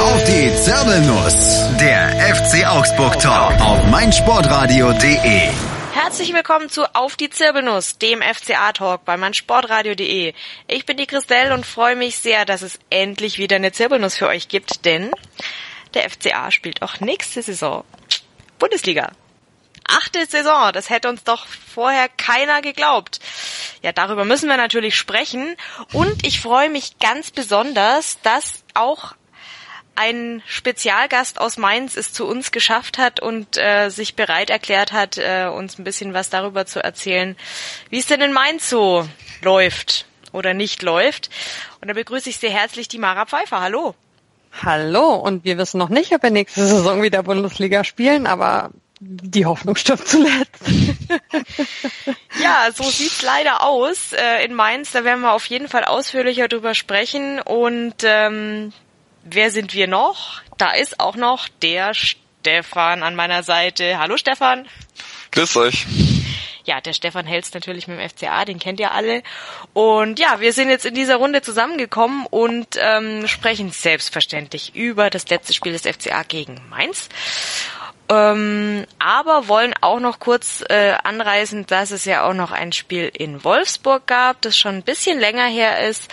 Auf die Zirbelnuss. Der FC Augsburg Talk auf meinsportradio.de. Herzlich willkommen zu Auf die Zirbelnuss, dem FCA-Talk bei meinsportradio.de. Ich bin die Christelle und freue mich sehr, dass es endlich wieder eine Zirbelnuss für euch gibt, denn der FCA spielt auch nächste Saison Bundesliga. Achte Saison, das hätte uns doch vorher keiner geglaubt. Ja, darüber müssen wir natürlich sprechen. Und ich freue mich ganz besonders, dass auch ein Spezialgast aus Mainz es zu uns geschafft hat und äh, sich bereit erklärt hat, äh, uns ein bisschen was darüber zu erzählen, wie es denn in Mainz so läuft oder nicht läuft. Und da begrüße ich sehr herzlich die Mara Pfeiffer. Hallo. Hallo, und wir wissen noch nicht, ob wir nächste Saison wieder Bundesliga spielen, aber die Hoffnung stirbt zuletzt. ja, so sieht's leider aus äh, in Mainz. Da werden wir auf jeden Fall ausführlicher drüber sprechen. Und ähm, wer sind wir noch? Da ist auch noch der Stefan an meiner Seite. Hallo Stefan. Grüß euch. Ja, der Stefan Helst natürlich mit dem FCA, den kennt ihr alle. Und ja, wir sind jetzt in dieser Runde zusammengekommen und ähm, sprechen selbstverständlich über das letzte Spiel des FCA gegen Mainz. Ähm, aber wollen auch noch kurz äh, anreißen, dass es ja auch noch ein Spiel in Wolfsburg gab, das schon ein bisschen länger her ist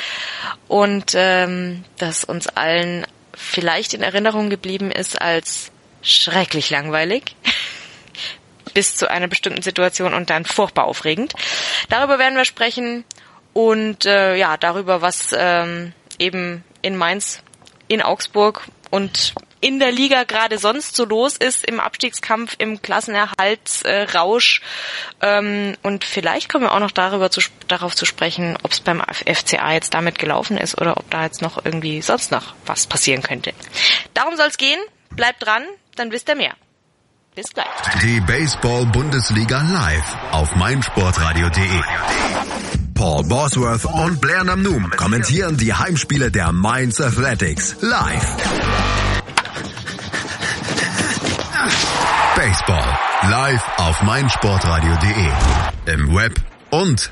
und ähm, das uns allen vielleicht in Erinnerung geblieben ist als schrecklich langweilig bis zu einer bestimmten Situation und dann furchtbar aufregend. Darüber werden wir sprechen und äh, ja darüber, was ähm, eben in Mainz, in Augsburg und in der Liga gerade sonst so los ist im Abstiegskampf, im Klassenerhaltsrausch. Äh, ähm, und vielleicht kommen wir auch noch darüber zu, darauf zu sprechen, ob es beim FCA jetzt damit gelaufen ist oder ob da jetzt noch irgendwie sonst noch was passieren könnte. Darum soll es gehen. Bleibt dran, dann wisst ihr mehr. Bis gleich. Die Baseball-Bundesliga live auf meinsportradio.de. Paul Bosworth und Blair Namnoom kommentieren die Heimspiele der Mainz Athletics live. Live auf meinsportradio.de. Im Web und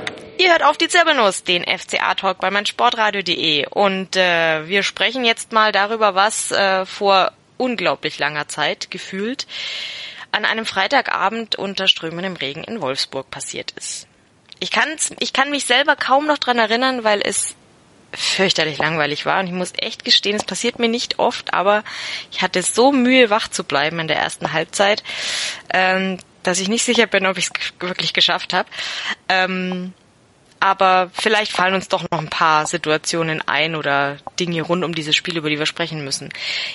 Ihr hört auf die Zirbelnuss, den FCA-Talk bei meinsportradio.de. Und äh, wir sprechen jetzt mal darüber, was äh, vor unglaublich langer Zeit gefühlt an einem Freitagabend unter strömendem Regen in Wolfsburg passiert ist. Ich, kann's, ich kann mich selber kaum noch dran erinnern, weil es fürchterlich langweilig war. Und ich muss echt gestehen, es passiert mir nicht oft, aber ich hatte so Mühe, wach zu bleiben in der ersten Halbzeit, ähm, dass ich nicht sicher bin, ob ich es wirklich geschafft habe. Ähm, aber vielleicht fallen uns doch noch ein paar Situationen ein oder Dinge rund um dieses Spiel, über die wir sprechen müssen.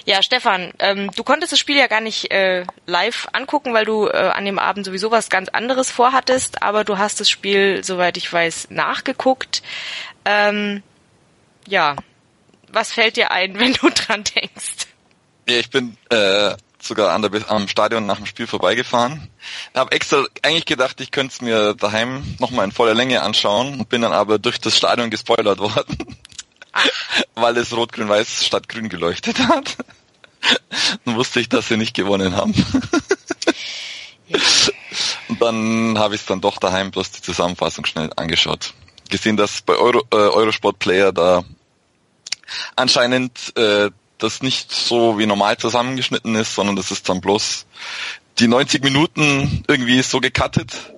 Ja, Stefan, ähm, du konntest das Spiel ja gar nicht äh, live angucken, weil du äh, an dem Abend sowieso was ganz anderes vorhattest, aber du hast das Spiel, soweit ich weiß, nachgeguckt. Ähm, ja, was fällt dir ein, wenn du dran denkst? Ja, ich bin äh, sogar an der, am Stadion nach dem Spiel vorbeigefahren. Habe extra eigentlich gedacht, ich könnte es mir daheim nochmal in voller Länge anschauen und bin dann aber durch das Stadion gespoilert worden, weil es rot-grün-weiß statt grün geleuchtet hat. dann wusste ich, dass sie nicht gewonnen haben. Und dann habe ich es dann doch daheim bloß die Zusammenfassung schnell angeschaut. Gesehen, dass bei Euro, äh, Eurosport Player da anscheinend äh, das nicht so wie normal zusammengeschnitten ist, sondern das ist dann bloß die 90 Minuten irgendwie so gecuttet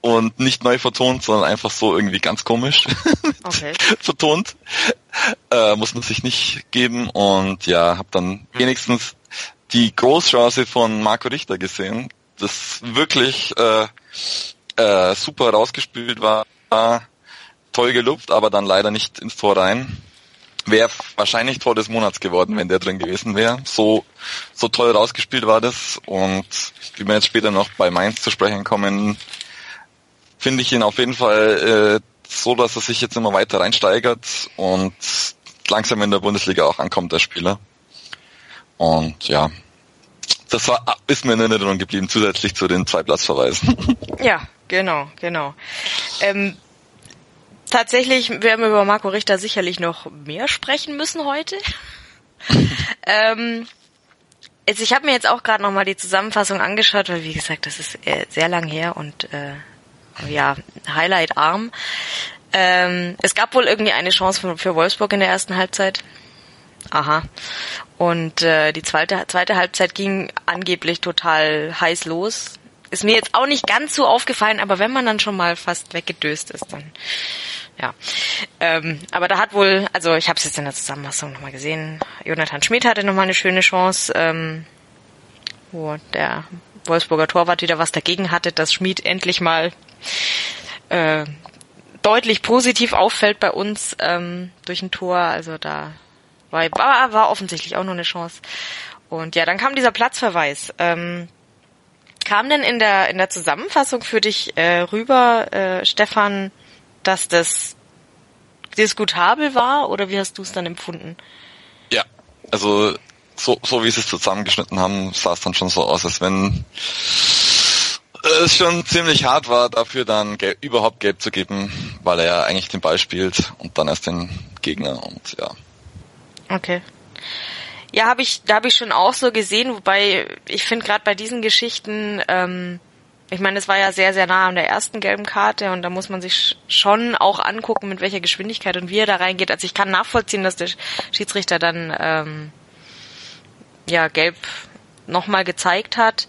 und nicht neu vertont, sondern einfach so irgendwie ganz komisch okay. vertont. Äh, muss man sich nicht geben und ja, habe dann wenigstens die Großchance von Marco Richter gesehen, das wirklich äh, äh, super rausgespielt war, toll gelupft, aber dann leider nicht ins Tor rein wäre wahrscheinlich Tor des Monats geworden, wenn der drin gewesen wäre. So, so toll rausgespielt war das und wie wir jetzt später noch bei Mainz zu sprechen kommen, finde ich ihn auf jeden Fall äh, so, dass er sich jetzt immer weiter reinsteigert und langsam in der Bundesliga auch ankommt, der Spieler. Und ja, das war, ist mir in Erinnerung geblieben, zusätzlich zu den zwei Platzverweisen. Ja, genau, genau. Ähm, tatsächlich werden wir über Marco Richter sicherlich noch mehr sprechen müssen heute. ähm, also ich habe mir jetzt auch gerade nochmal die Zusammenfassung angeschaut, weil wie gesagt, das ist äh, sehr lang her und äh, ja, Highlight arm. Ähm, es gab wohl irgendwie eine Chance für, für Wolfsburg in der ersten Halbzeit. Aha. Und äh, die zweite, zweite Halbzeit ging angeblich total heiß los. Ist mir jetzt auch nicht ganz so aufgefallen, aber wenn man dann schon mal fast weggedöst ist, dann ja. Ähm, aber da hat wohl, also ich habe es jetzt in der Zusammenfassung nochmal gesehen, Jonathan Schmidt hatte nochmal eine schöne Chance, ähm, wo der Wolfsburger Torwart wieder was dagegen hatte, dass Schmidt endlich mal äh, deutlich positiv auffällt bei uns ähm, durch ein Tor. Also da war, war, war offensichtlich auch noch eine Chance. Und ja, dann kam dieser Platzverweis. Ähm, kam denn in der in der Zusammenfassung für dich äh, rüber, äh, Stefan, dass das diskutabel war oder wie hast du es dann empfunden? Ja, also so, so wie sie es zusammengeschnitten haben, sah es dann schon so aus, als wenn es schon ziemlich hart war, dafür dann gelb, überhaupt gelb zu geben, weil er ja eigentlich den Ball spielt und dann erst den Gegner und ja. Okay. Ja, habe ich, da habe ich schon auch so gesehen, wobei ich finde gerade bei diesen Geschichten, ähm, ich meine, es war ja sehr, sehr nah an der ersten gelben Karte und da muss man sich schon auch angucken, mit welcher Geschwindigkeit und wie er da reingeht. Also ich kann nachvollziehen, dass der Schiedsrichter dann ähm, ja gelb nochmal gezeigt hat.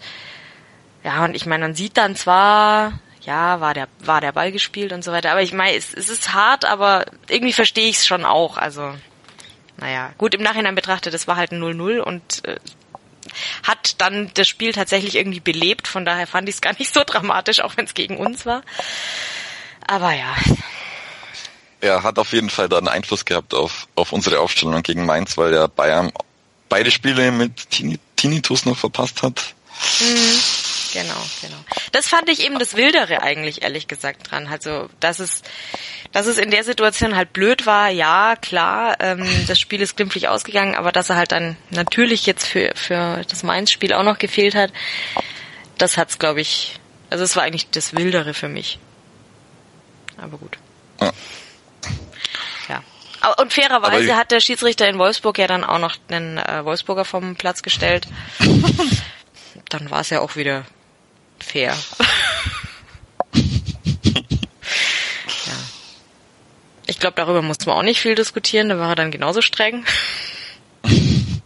Ja, und ich meine, man sieht dann zwar, ja, war der, war der Ball gespielt und so weiter, aber ich meine, es, es ist hart, aber irgendwie verstehe ich es schon auch. Also, naja, gut, im Nachhinein betrachtet, es war halt ein 0-0 und äh, hat dann das Spiel tatsächlich irgendwie belebt, von daher fand ich es gar nicht so dramatisch, auch wenn es gegen uns war. Aber ja. Er hat auf jeden Fall dann Einfluss gehabt auf, auf unsere Aufstellung gegen Mainz, weil der Bayern beide Spiele mit Tinnitus noch verpasst hat. Mhm. Genau, genau. Das fand ich eben das Wildere eigentlich, ehrlich gesagt, dran. Also, dass es, dass es in der Situation halt blöd war, ja, klar, ähm, das Spiel ist glimpflich ausgegangen, aber dass er halt dann natürlich jetzt für, für das Mainz-Spiel auch noch gefehlt hat, das hat's, glaube ich, also es war eigentlich das Wildere für mich. Aber gut. Ja. ja. Und fairerweise hat der Schiedsrichter in Wolfsburg ja dann auch noch einen äh, Wolfsburger vom Platz gestellt. dann war es ja auch wieder fair. ja. Ich glaube, darüber mussten wir auch nicht viel diskutieren, da war er dann genauso streng.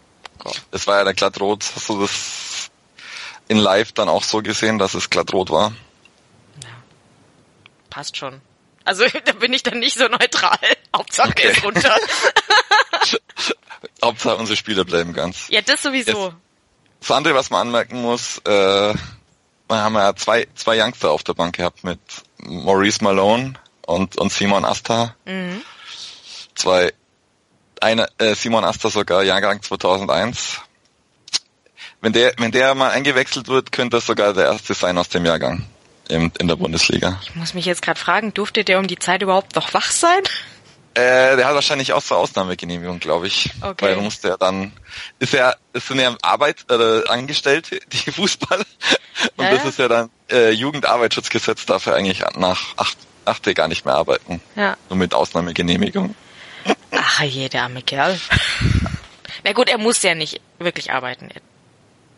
Es war ja der glattrot. Hast du das in live dann auch so gesehen, dass es glattrot war? Ja. Passt schon. Also da bin ich dann nicht so neutral. Hauptsache okay. ist runter. Hauptsache unsere Spieler bleiben ganz. Ja, das sowieso. Jetzt, das andere, was man anmerken muss, äh, wir haben ja zwei, zwei Youngster auf der Bank gehabt mit Maurice Malone und, und Simon Asta. Mhm. Zwei, eine, äh, Simon Asta sogar Jahrgang 2001. Wenn der, wenn der mal eingewechselt wird, könnte das sogar der erste sein aus dem Jahrgang in, in der Bundesliga. Ich muss mich jetzt gerade fragen, durfte der um die Zeit überhaupt noch wach sein? Äh, der hat wahrscheinlich auch zur Ausnahmegenehmigung, glaube ich. Okay. Weil musste er dann, ist ja, es sind ja Arbeit, äh, Angestellte, die Fußball. Und ja, das ist ja dann äh, Jugendarbeitsschutzgesetz, darf er eigentlich nach acht, achte gar nicht mehr arbeiten. Ja. Nur mit Ausnahmegenehmigung. Ach je, der arme Kerl. Na gut, er muss ja nicht wirklich arbeiten.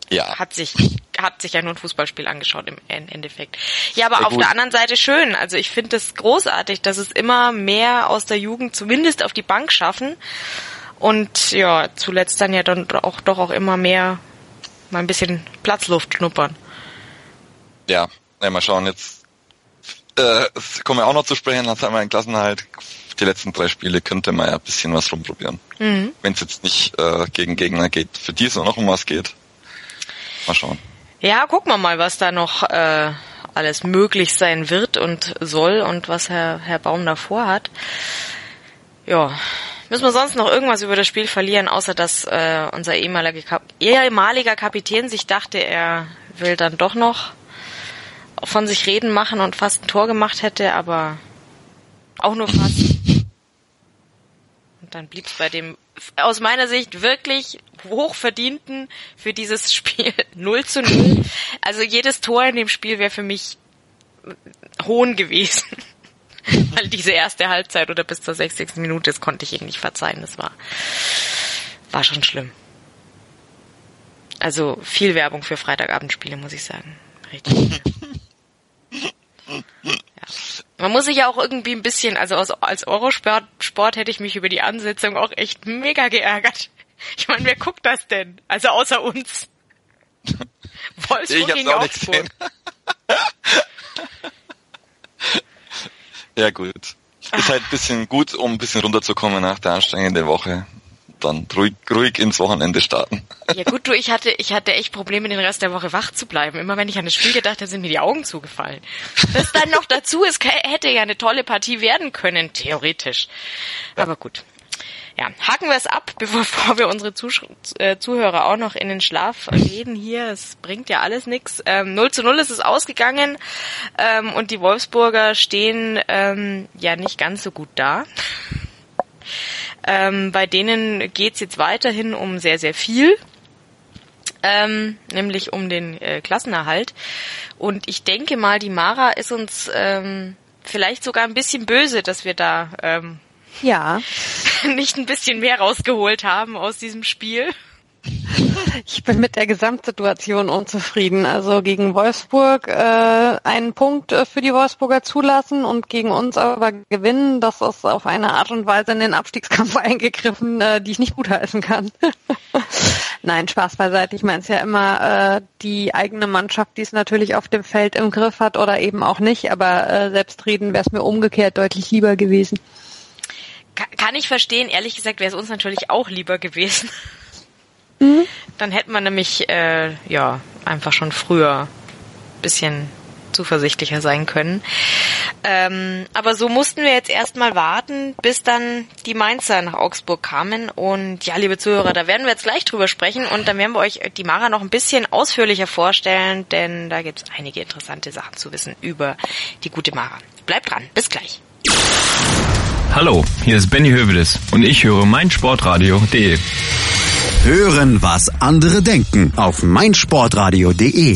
Ja. Hat sich, hat sich ja nur ein Fußballspiel angeschaut im Endeffekt. Ja, aber Sehr auf gut. der anderen Seite schön. Also ich finde es großartig, dass es immer mehr aus der Jugend zumindest auf die Bank schaffen. Und ja, zuletzt dann ja dann auch doch auch immer mehr mal ein bisschen Platzluft schnuppern. Ja, ja mal schauen, jetzt äh, kommen wir auch noch zu sprechen, hat einmal in Klassenhalt. Die letzten drei Spiele könnte man ja ein bisschen was rumprobieren. Mhm. Wenn es jetzt nicht äh, gegen Gegner geht, für die es noch um was geht. Mal schauen. Ja, gucken wir mal, was da noch äh, alles möglich sein wird und soll und was Herr, Herr Baum da vorhat. Ja, müssen wir sonst noch irgendwas über das Spiel verlieren, außer dass äh, unser ehemaliger, Kap ehemaliger Kapitän sich dachte, er will dann doch noch von sich reden machen und fast ein Tor gemacht hätte, aber auch nur fast. Und dann blieb es bei dem aus meiner Sicht wirklich hochverdienten für dieses Spiel 0 zu 0. Also jedes Tor in dem Spiel wäre für mich Hohn gewesen. Weil diese erste Halbzeit oder bis zur 60. Minute, das konnte ich ihnen nicht verzeihen. Das war, war schon schlimm. Also viel Werbung für Freitagabendspiele, muss ich sagen. Richtig. Man muss sich ja auch irgendwie ein bisschen, also als, als Eurosport Sport hätte ich mich über die Ansetzung auch echt mega geärgert. Ich meine, wer guckt das denn? Also außer uns. Wolfsburg gegen Augsburg. ja gut. Ist halt ein bisschen gut, um ein bisschen runterzukommen nach der anstrengenden Woche dann ruhig, ruhig ins Wochenende starten. Ja gut, du, ich hatte, ich hatte echt Probleme, den Rest der Woche wach zu bleiben. Immer wenn ich an das Spiel gedacht habe, sind mir die Augen zugefallen. Das dann noch dazu ist, hätte ja eine tolle Partie werden können, theoretisch. Aber gut. Ja, haken wir es ab, bevor wir unsere Zuh äh, Zuhörer auch noch in den Schlaf reden hier. Es bringt ja alles nichts. Ähm, 0 zu 0 ist es ausgegangen ähm, und die Wolfsburger stehen ähm, ja nicht ganz so gut da. Ähm, bei denen geht's jetzt weiterhin um sehr, sehr viel. Ähm, nämlich um den äh, Klassenerhalt. Und ich denke mal, die Mara ist uns ähm, vielleicht sogar ein bisschen böse, dass wir da ähm, ja. nicht ein bisschen mehr rausgeholt haben aus diesem Spiel. Ich bin mit der Gesamtsituation unzufrieden. Also gegen Wolfsburg äh, einen Punkt äh, für die Wolfsburger zulassen und gegen uns aber gewinnen, das ist auf eine Art und Weise in den Abstiegskampf eingegriffen, äh, die ich nicht gutheißen kann. Nein, Spaß beiseite. Ich meine es ja immer äh, die eigene Mannschaft, die es natürlich auf dem Feld im Griff hat oder eben auch nicht, aber äh, selbstreden wäre es mir umgekehrt deutlich lieber gewesen. Kann ich verstehen. Ehrlich gesagt wäre es uns natürlich auch lieber gewesen. Mhm. Dann hätte man nämlich äh, ja einfach schon früher bisschen zuversichtlicher sein können. Ähm, aber so mussten wir jetzt erstmal warten, bis dann die Mainzer nach Augsburg kamen. Und ja, liebe Zuhörer, da werden wir jetzt gleich drüber sprechen und dann werden wir euch die Mara noch ein bisschen ausführlicher vorstellen, denn da gibt es einige interessante Sachen zu wissen über die gute Mara. Bleibt dran, bis gleich. Hallo, hier ist Benny Hövedes und ich höre meinsportradio.de. Hören, was andere denken auf meinsportradio.de.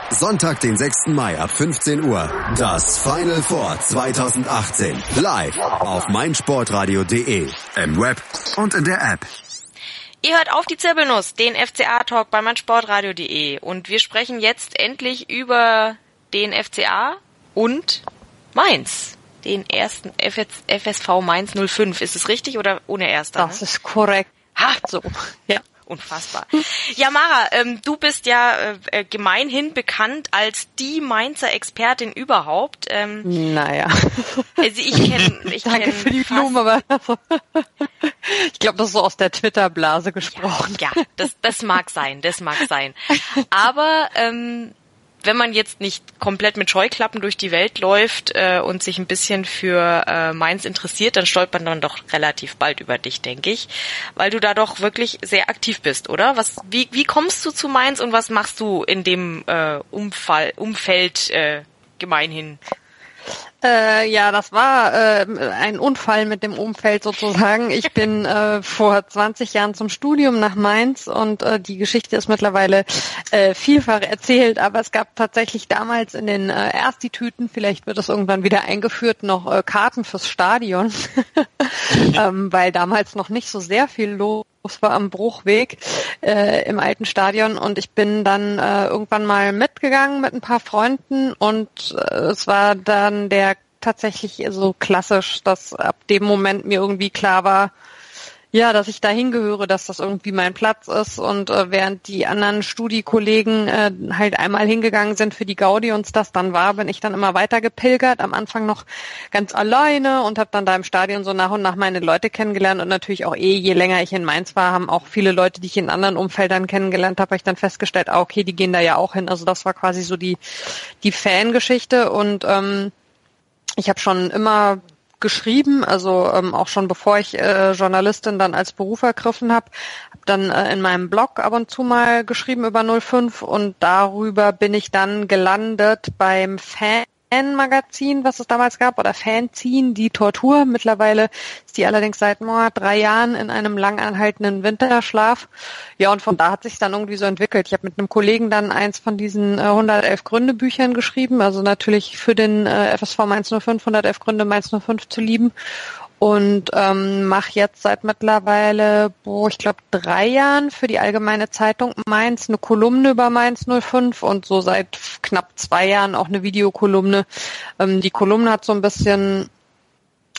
Sonntag, den 6. Mai ab 15 Uhr. Das Final Four 2018. Live auf meinsportradio.de. Im Web und in der App. Ihr hört auf die Zirbelnuss, den FCA-Talk bei meinsportradio.de. Und wir sprechen jetzt endlich über den FCA und Mainz. Den ersten FSV Mainz 05. Ist es richtig oder ohne erster? Das ne? ist korrekt. Ha, so. Ja unfassbar. Ja, Mara, ähm, du bist ja äh, äh, gemeinhin bekannt als die Mainzer Expertin überhaupt. Ähm, naja. Also ich kenne, ich Danke kenn für die Blumen, aber ich glaube, das ist so aus der Twitter-Blase gesprochen. Ja, ja, das, das mag sein, das mag sein. Aber ähm, wenn man jetzt nicht komplett mit Scheuklappen durch die Welt läuft äh, und sich ein bisschen für äh, Mainz interessiert, dann stolpert man doch relativ bald über dich, denke ich, weil du da doch wirklich sehr aktiv bist, oder? Was, wie, wie kommst du zu Mainz und was machst du in dem äh, Umfall, Umfeld äh, gemeinhin? Äh, ja, das war äh, ein Unfall mit dem Umfeld sozusagen. Ich bin äh, vor 20 Jahren zum Studium nach Mainz und äh, die Geschichte ist mittlerweile äh, vielfach erzählt, aber es gab tatsächlich damals in den äh, Erstitüten, vielleicht wird es irgendwann wieder eingeführt, noch äh, Karten fürs Stadion, ähm, weil damals noch nicht so sehr viel los war am Bruchweg äh, im alten Stadion. Und ich bin dann äh, irgendwann mal mitgegangen mit ein paar Freunden. Und äh, es war dann der tatsächlich so klassisch, dass ab dem Moment mir irgendwie klar war, ja, dass ich da hingehöre, dass das irgendwie mein Platz ist und äh, während die anderen Studiekollegen äh, halt einmal hingegangen sind für die Gaudi und das dann war, bin ich dann immer weiter gepilgert, am Anfang noch ganz alleine und habe dann da im Stadion so nach und nach meine Leute kennengelernt und natürlich auch eh, je länger ich in Mainz war, haben auch viele Leute, die ich in anderen Umfeldern kennengelernt habe, habe ich dann festgestellt, ah, okay, die gehen da ja auch hin. Also das war quasi so die, die Fangeschichte und ähm, ich habe schon immer geschrieben, also ähm, auch schon bevor ich äh, Journalistin dann als Beruf ergriffen habe, habe dann äh, in meinem Blog ab und zu mal geschrieben über 05 und darüber bin ich dann gelandet beim Fan Fan-Magazin, was es damals gab, oder Fanzine, die Tortur. Mittlerweile ist die allerdings seit oh, drei Jahren in einem lang anhaltenden Winterschlaf. Ja, und von da hat sich dann irgendwie so entwickelt. Ich habe mit einem Kollegen dann eins von diesen äh, 111 Gründe Büchern geschrieben, also natürlich für den äh, FSV Mainz 05, 111 Gründe Mainz 05 zu lieben und ähm, mache jetzt seit mittlerweile, boah, ich glaube, drei Jahren für die Allgemeine Zeitung Mainz eine Kolumne über Mainz 05 und so seit knapp zwei Jahren auch eine Videokolumne. Ähm, die Kolumne hat so ein bisschen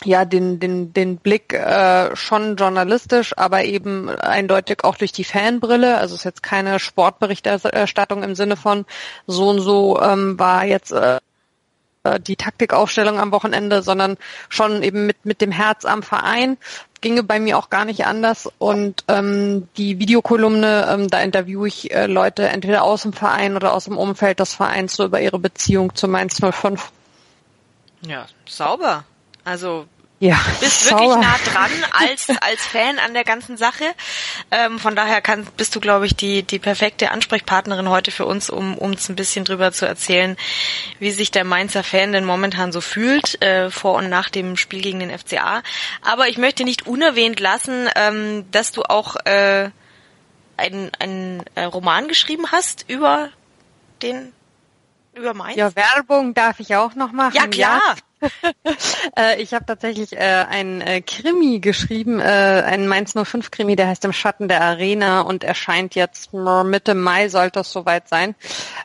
ja den den den Blick äh, schon journalistisch, aber eben eindeutig auch durch die Fanbrille. Also es ist jetzt keine Sportberichterstattung im Sinne von so und so ähm, war jetzt äh, äh, die Taktikaufstellung am Wochenende, sondern schon eben mit, mit dem Herz am Verein. Ginge bei mir auch gar nicht anders. Und ähm, die Videokolumne, ähm, da interviewe ich äh, Leute entweder aus dem Verein oder aus dem Umfeld des Vereins so über ihre Beziehung zu Mainz 05. Ja, sauber. Also ja, bist wirklich nah dran als als Fan an der ganzen Sache. Ähm, von daher kann, bist du, glaube ich, die die perfekte Ansprechpartnerin heute für uns, um uns ein bisschen drüber zu erzählen, wie sich der Mainzer Fan denn momentan so fühlt äh, vor und nach dem Spiel gegen den FCA. Aber ich möchte nicht unerwähnt lassen, ähm, dass du auch äh, einen einen äh, Roman geschrieben hast über den über Mainz. Ja, Werbung darf ich auch noch machen. Ja klar. Ja. Äh, ich habe tatsächlich äh, ein äh, Krimi geschrieben, äh, einen Mainz 05 Krimi, der heißt Im Schatten der Arena und erscheint jetzt Mitte Mai sollte es soweit sein.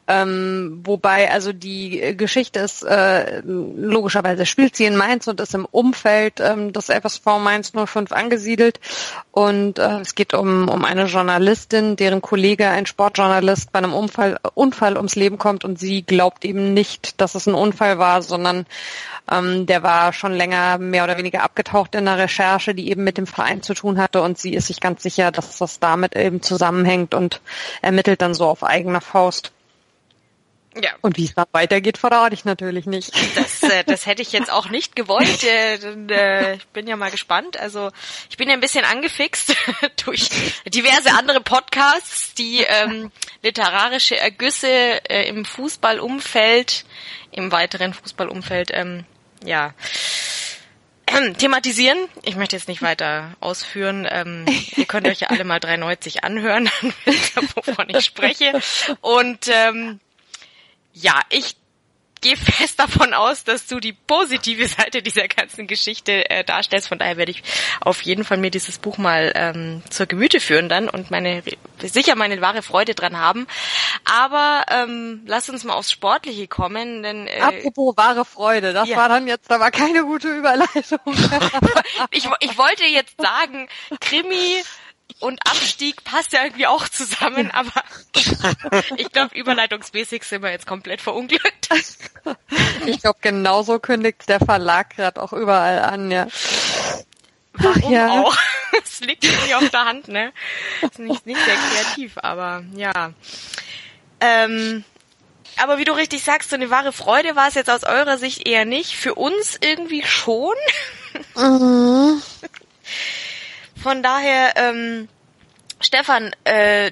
Ähm, wobei also die Geschichte ist äh, logischerweise spielt sie in Mainz und ist im Umfeld ähm, des FSV Mainz 05 angesiedelt und äh, es geht um, um eine Journalistin, deren Kollege, ein Sportjournalist, bei einem Unfall, Unfall ums Leben kommt und sie glaubt eben nicht, dass es ein Unfall war, sondern ähm, der war schon länger mehr oder weniger abgetaucht in der Recherche, die eben mit dem Verein zu tun hatte und sie ist sich ganz sicher, dass das damit eben zusammenhängt und ermittelt dann so auf eigener Faust. Ja. Und wie es dann weitergeht, verrate ich natürlich nicht. Das, äh, das hätte ich jetzt auch nicht gewollt. Äh, äh, ich bin ja mal gespannt. Also ich bin ja ein bisschen angefixt durch diverse andere Podcasts, die ähm, literarische Ergüsse äh, im Fußballumfeld, im weiteren Fußballumfeld ähm, ja, thematisieren. Ich möchte jetzt nicht weiter ausführen. Ähm, ihr könnt euch ja alle mal 390 anhören, wovon ich spreche. Und ähm, ja, ich gehe fest davon aus, dass du die positive Seite dieser ganzen Geschichte äh, darstellst. Von daher werde ich auf jeden Fall mir dieses Buch mal ähm, zur Gemüte führen dann und meine sicher meine wahre Freude dran haben. Aber ähm, lass uns mal aufs Sportliche kommen, denn äh, apropos wahre Freude, das ja. war dann jetzt aber keine gute Überleitung. ich, ich wollte jetzt sagen, Krimi und Abstieg passt ja irgendwie auch zusammen, aber ich glaube, überleitungsmäßig sind wir jetzt komplett verunglückt. Ich glaube, genauso kündigt der Verlag gerade auch überall an, ja. Warum ja. auch? Es liegt irgendwie auf der Hand, ne? Ist nicht, nicht sehr kreativ, aber ja. Ähm, aber wie du richtig sagst, so eine wahre Freude war es jetzt aus eurer Sicht eher nicht. Für uns irgendwie schon. Mhm. Von daher, ähm, Stefan, äh,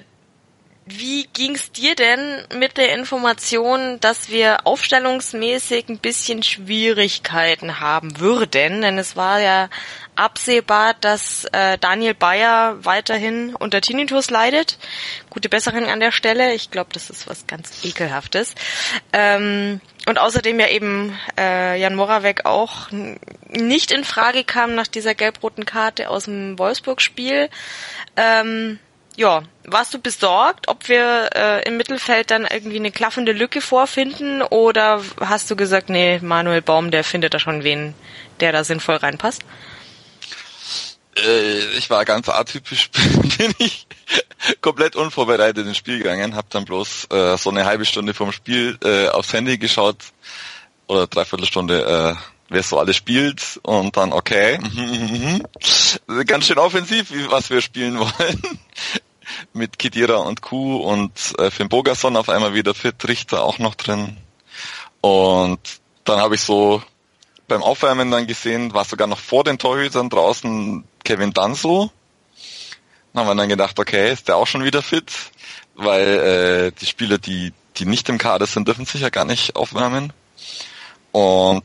wie ging's dir denn mit der Information, dass wir aufstellungsmäßig ein bisschen Schwierigkeiten haben würden? Denn es war ja absehbar, dass äh, Daniel Bayer weiterhin unter Tinnitus leidet. Gute Besserung an der Stelle. Ich glaube, das ist was ganz Ekelhaftes. Ähm, und außerdem ja eben äh, Jan Moravec auch nicht in Frage kam nach dieser gelb-roten Karte aus dem Wolfsburg-Spiel. Ähm, ja, warst du besorgt, ob wir äh, im Mittelfeld dann irgendwie eine klaffende Lücke vorfinden oder hast du gesagt, nee, Manuel Baum, der findet da schon wen, der da sinnvoll reinpasst? Äh, ich war ganz atypisch, bin ich komplett unvorbereitet ins Spiel gegangen, habe dann bloß äh, so eine halbe Stunde vom Spiel äh, aufs Handy geschaut oder dreiviertel Stunde, äh, wer so alles spielt und dann okay, ganz schön offensiv, was wir spielen wollen. Mit Kidira und Kuh und äh, Finn Bogerson auf einmal wieder fit, Richter auch noch drin. Und dann habe ich so beim Aufwärmen dann gesehen, war sogar noch vor den Torhütern draußen Kevin Danso. Dann haben wir dann gedacht, okay, ist der auch schon wieder fit, weil äh, die Spieler, die, die nicht im Kader sind, dürfen sich ja gar nicht aufwärmen. Und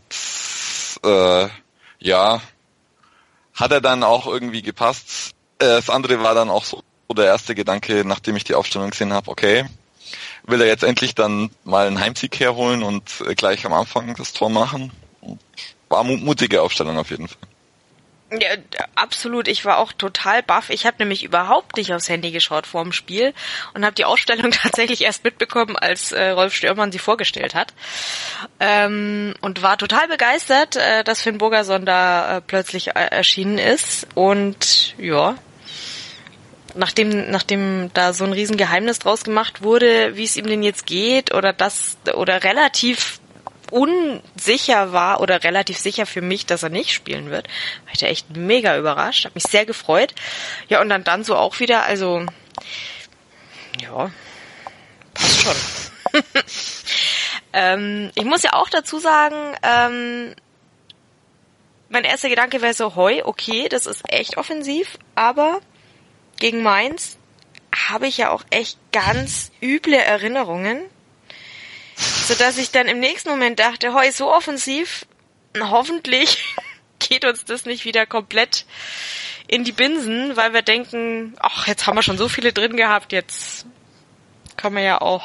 äh, ja, hat er dann auch irgendwie gepasst. Äh, das andere war dann auch so der erste Gedanke, nachdem ich die Aufstellung gesehen habe, okay, will er jetzt endlich dann mal einen Heimsieg herholen und äh, gleich am Anfang das Tor machen? War mutige Aufstellung auf jeden Fall. Ja, absolut. Ich war auch total baff. Ich habe nämlich überhaupt nicht aufs Handy geschaut vor dem Spiel und habe die Ausstellung tatsächlich erst mitbekommen, als äh, Rolf Stürmann sie vorgestellt hat. Ähm, und war total begeistert, äh, dass Finn Burgerson da äh, plötzlich äh, erschienen ist. Und ja, nachdem, nachdem da so ein Riesengeheimnis draus gemacht wurde, wie es ihm denn jetzt geht oder das oder relativ unsicher war oder relativ sicher für mich, dass er nicht spielen wird, war ich da echt mega überrascht, habe mich sehr gefreut. Ja, und dann dann so auch wieder, also ja, passt schon. ähm, ich muss ja auch dazu sagen, ähm, mein erster Gedanke wäre so, hoi, okay, das ist echt offensiv, aber gegen Mainz habe ich ja auch echt ganz üble Erinnerungen so dass ich dann im nächsten Moment dachte, hoi, so offensiv, hoffentlich geht uns das nicht wieder komplett in die Binsen, weil wir denken, ach, jetzt haben wir schon so viele drin gehabt, jetzt kann man ja auch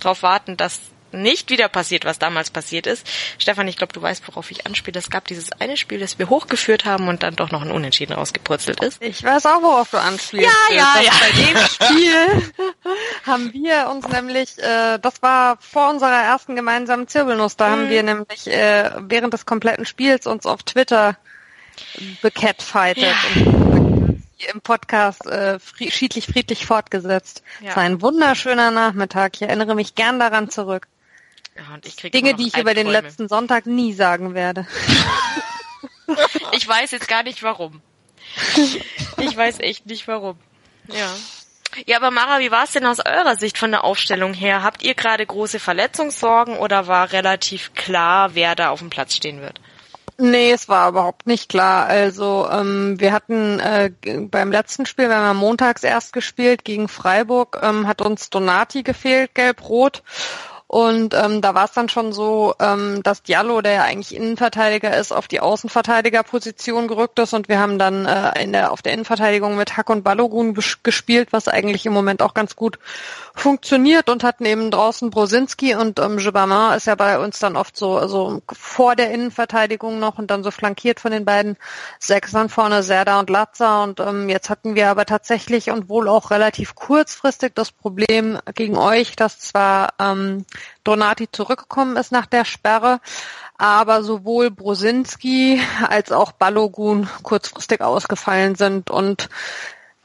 drauf warten, dass nicht wieder passiert, was damals passiert ist. Stefan, ich glaube, du weißt, worauf ich anspiele. Es gab dieses eine Spiel, das wir hochgeführt haben und dann doch noch ein Unentschieden rausgepurzelt ist. Ich weiß auch, worauf du anspielst. Ja, ja, ja. Bei dem Spiel haben wir uns nämlich, äh, das war vor unserer ersten gemeinsamen Zirbelnuss, da mhm. haben wir nämlich äh, während des kompletten Spiels uns auf Twitter becatfightet. Ja. im Podcast äh, schiedlich friedlich fortgesetzt. Ja. Es war ein wunderschöner Nachmittag. Ich erinnere mich gern daran zurück. Ja, und ich krieg Dinge, die ich über den letzten Sonntag nie sagen werde. ich weiß jetzt gar nicht warum. Ich weiß echt nicht warum. Ja. Ja, aber Mara, wie war es denn aus eurer Sicht von der Aufstellung her? Habt ihr gerade große Verletzungssorgen oder war relativ klar, wer da auf dem Platz stehen wird? Nee, es war überhaupt nicht klar. Also ähm, wir hatten äh, beim letzten Spiel, wir haben montags erst gespielt gegen Freiburg, ähm, hat uns Donati gefehlt, gelb-rot. Und ähm, da war es dann schon so, ähm, dass Diallo, der ja eigentlich Innenverteidiger ist, auf die Außenverteidigerposition gerückt ist. Und wir haben dann äh, in der, auf der Innenverteidigung mit Hack und Balogun gespielt, was eigentlich im Moment auch ganz gut funktioniert und hatten eben draußen Brosinski und ähm, Gibbermann ist ja bei uns dann oft so also vor der Innenverteidigung noch und dann so flankiert von den beiden Sechsern vorne Serda und Latza. Und ähm, jetzt hatten wir aber tatsächlich und wohl auch relativ kurzfristig das Problem gegen euch, dass zwar ähm, Donati zurückgekommen ist nach der Sperre, aber sowohl Brosinski als auch Balogun kurzfristig ausgefallen sind und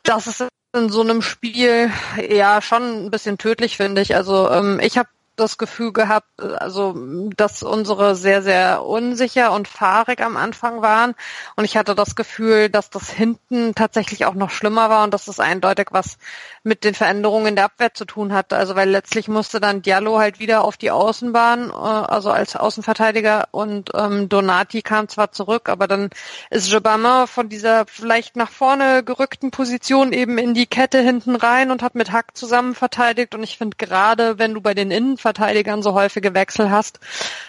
das ist in so einem Spiel ja schon ein bisschen tödlich, finde ich. Also ähm, ich habe das Gefühl gehabt, also dass unsere sehr, sehr unsicher und fahrig am Anfang waren. Und ich hatte das Gefühl, dass das hinten tatsächlich auch noch schlimmer war und dass das eindeutig was mit den Veränderungen in der Abwehr zu tun hatte. Also weil letztlich musste dann Diallo halt wieder auf die Außenbahn, äh, also als Außenverteidiger und ähm, Donati kam zwar zurück, aber dann ist Jobama von dieser vielleicht nach vorne gerückten Position eben in die Kette hinten rein und hat mit Hack zusammen verteidigt. Und ich finde gerade, wenn du bei den Innenverteidigern so häufige Wechsel hast,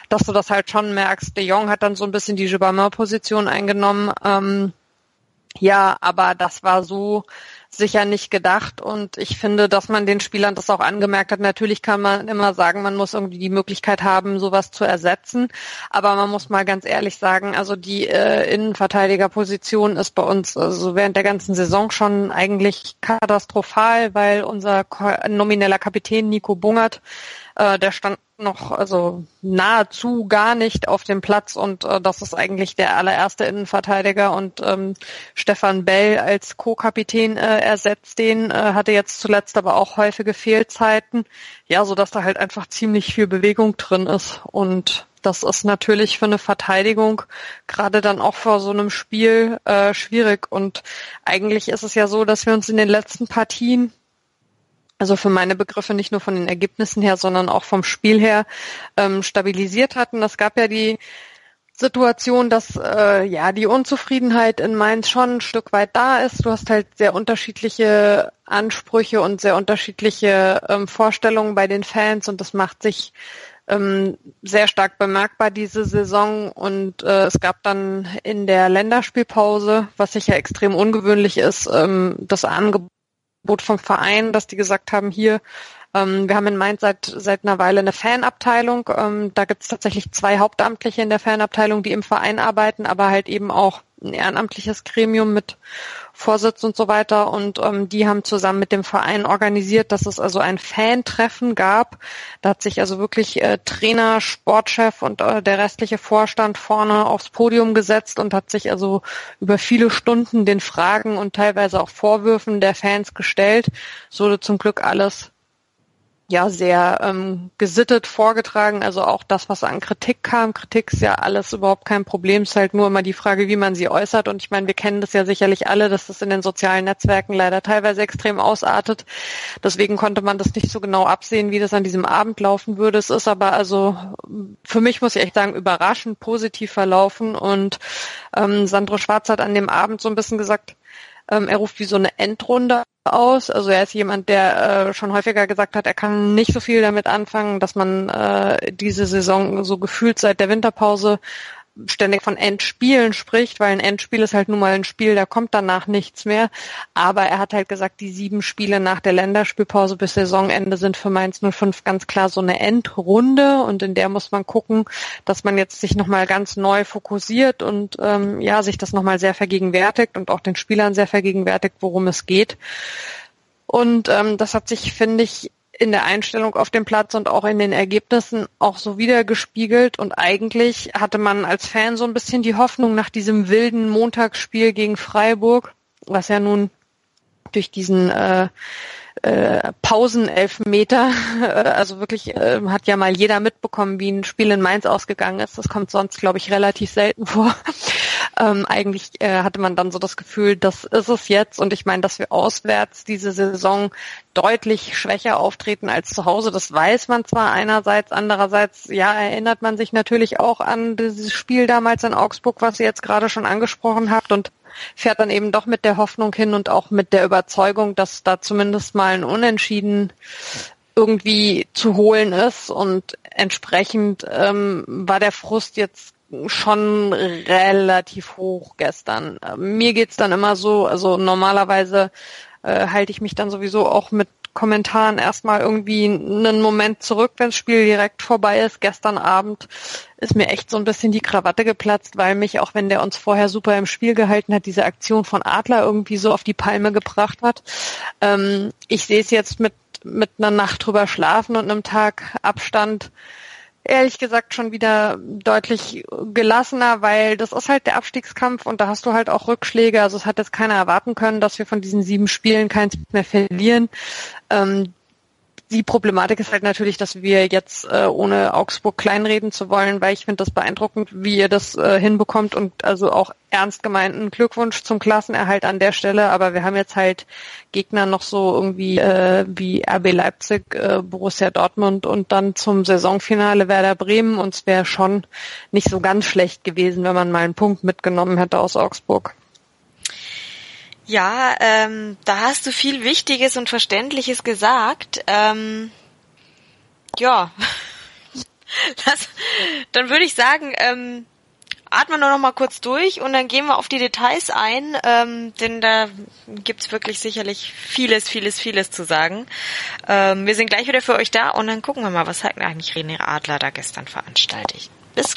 dass du das halt schon merkst. De Jong hat dann so ein bisschen die Jobama-Position eingenommen. Ähm, ja, aber das war so sicher nicht gedacht und ich finde, dass man den Spielern das auch angemerkt hat. Natürlich kann man immer sagen, man muss irgendwie die Möglichkeit haben, sowas zu ersetzen, aber man muss mal ganz ehrlich sagen, also die äh, Innenverteidigerposition ist bei uns also während der ganzen Saison schon eigentlich katastrophal, weil unser nomineller Kapitän Nico Bungert, äh, der stand noch also nahezu gar nicht auf dem Platz und äh, das ist eigentlich der allererste Innenverteidiger und ähm, Stefan Bell als Co-Kapitän äh, ersetzt den, äh, hatte jetzt zuletzt aber auch häufige Fehlzeiten, ja, so dass da halt einfach ziemlich viel Bewegung drin ist und das ist natürlich für eine Verteidigung gerade dann auch vor so einem Spiel äh, schwierig. Und eigentlich ist es ja so, dass wir uns in den letzten Partien also für meine Begriffe nicht nur von den Ergebnissen her, sondern auch vom Spiel her ähm, stabilisiert hatten. Es gab ja die Situation, dass äh, ja die Unzufriedenheit in Mainz schon ein Stück weit da ist. Du hast halt sehr unterschiedliche Ansprüche und sehr unterschiedliche ähm, Vorstellungen bei den Fans und das macht sich ähm, sehr stark bemerkbar diese Saison und äh, es gab dann in der Länderspielpause, was sicher extrem ungewöhnlich ist, ähm, das Angebot Angebot vom Verein, dass die gesagt haben, hier, ähm, wir haben in Mainz seit, seit einer Weile eine Fanabteilung. Ähm, da gibt es tatsächlich zwei Hauptamtliche in der Fanabteilung, die im Verein arbeiten, aber halt eben auch ein ehrenamtliches Gremium mit Vorsitz und so weiter. Und ähm, die haben zusammen mit dem Verein organisiert, dass es also ein Fan-Treffen gab. Da hat sich also wirklich äh, Trainer, Sportchef und äh, der restliche Vorstand vorne aufs Podium gesetzt und hat sich also über viele Stunden den Fragen und teilweise auch Vorwürfen der Fans gestellt. Es wurde zum Glück alles ja sehr ähm, gesittet vorgetragen. Also auch das, was an Kritik kam. Kritik ist ja alles überhaupt kein Problem. Es ist halt nur immer die Frage, wie man sie äußert. Und ich meine, wir kennen das ja sicherlich alle, dass das in den sozialen Netzwerken leider teilweise extrem ausartet. Deswegen konnte man das nicht so genau absehen, wie das an diesem Abend laufen würde. Es ist aber also für mich muss ich echt sagen überraschend positiv verlaufen. Und ähm, Sandro Schwarz hat an dem Abend so ein bisschen gesagt, ähm, er ruft wie so eine Endrunde aus. Also er ist jemand, der äh, schon häufiger gesagt hat, er kann nicht so viel damit anfangen, dass man äh, diese Saison so gefühlt seit der Winterpause ständig von Endspielen spricht, weil ein Endspiel ist halt nun mal ein Spiel, da kommt danach nichts mehr. Aber er hat halt gesagt, die sieben Spiele nach der Länderspielpause bis Saisonende sind für Mainz 05 ganz klar so eine Endrunde und in der muss man gucken, dass man jetzt sich nochmal ganz neu fokussiert und ähm, ja, sich das nochmal sehr vergegenwärtigt und auch den Spielern sehr vergegenwärtigt, worum es geht. Und ähm, das hat sich, finde ich, in der Einstellung auf dem Platz und auch in den Ergebnissen auch so wiedergespiegelt. Und eigentlich hatte man als Fan so ein bisschen die Hoffnung nach diesem wilden Montagsspiel gegen Freiburg, was ja nun durch diesen äh, äh, Pausenelfmeter, also wirklich äh, hat ja mal jeder mitbekommen, wie ein Spiel in Mainz ausgegangen ist. Das kommt sonst, glaube ich, relativ selten vor. Ähm, eigentlich äh, hatte man dann so das Gefühl, das ist es jetzt. Und ich meine, dass wir auswärts diese Saison deutlich schwächer auftreten als zu Hause, das weiß man zwar einerseits, andererseits, ja, erinnert man sich natürlich auch an dieses Spiel damals in Augsburg, was ihr jetzt gerade schon angesprochen habt und fährt dann eben doch mit der Hoffnung hin und auch mit der Überzeugung, dass da zumindest mal ein Unentschieden irgendwie zu holen ist und entsprechend ähm, war der Frust jetzt schon relativ hoch gestern. Mir geht's dann immer so, also normalerweise äh, halte ich mich dann sowieso auch mit Kommentaren erstmal irgendwie einen Moment zurück, wenn das Spiel direkt vorbei ist. Gestern Abend ist mir echt so ein bisschen die Krawatte geplatzt, weil mich, auch wenn der uns vorher super im Spiel gehalten hat, diese Aktion von Adler irgendwie so auf die Palme gebracht hat. Ähm, ich sehe es jetzt mit, mit einer Nacht drüber schlafen und einem Tag Abstand ehrlich gesagt schon wieder deutlich gelassener, weil das ist halt der Abstiegskampf und da hast du halt auch Rückschläge. Also es hat jetzt keiner erwarten können, dass wir von diesen sieben Spielen keins mehr verlieren. Ähm, die Problematik ist halt natürlich, dass wir jetzt, äh, ohne Augsburg kleinreden zu wollen, weil ich finde das beeindruckend, wie ihr das äh, hinbekommt und also auch ernst gemeinten Glückwunsch zum Klassenerhalt an der Stelle. Aber wir haben jetzt halt Gegner noch so irgendwie äh, wie RB Leipzig, äh, Borussia Dortmund und dann zum Saisonfinale Werder Bremen. Und es wäre schon nicht so ganz schlecht gewesen, wenn man mal einen Punkt mitgenommen hätte aus Augsburg. Ja, ähm, da hast du viel Wichtiges und Verständliches gesagt. Ähm, ja, das, dann würde ich sagen, ähm, atmen wir noch mal kurz durch und dann gehen wir auf die Details ein, ähm, denn da gibt's wirklich sicherlich vieles, vieles, vieles zu sagen. Ähm, wir sind gleich wieder für euch da und dann gucken wir mal, was hat eigentlich René Adler da gestern veranstaltet. Bis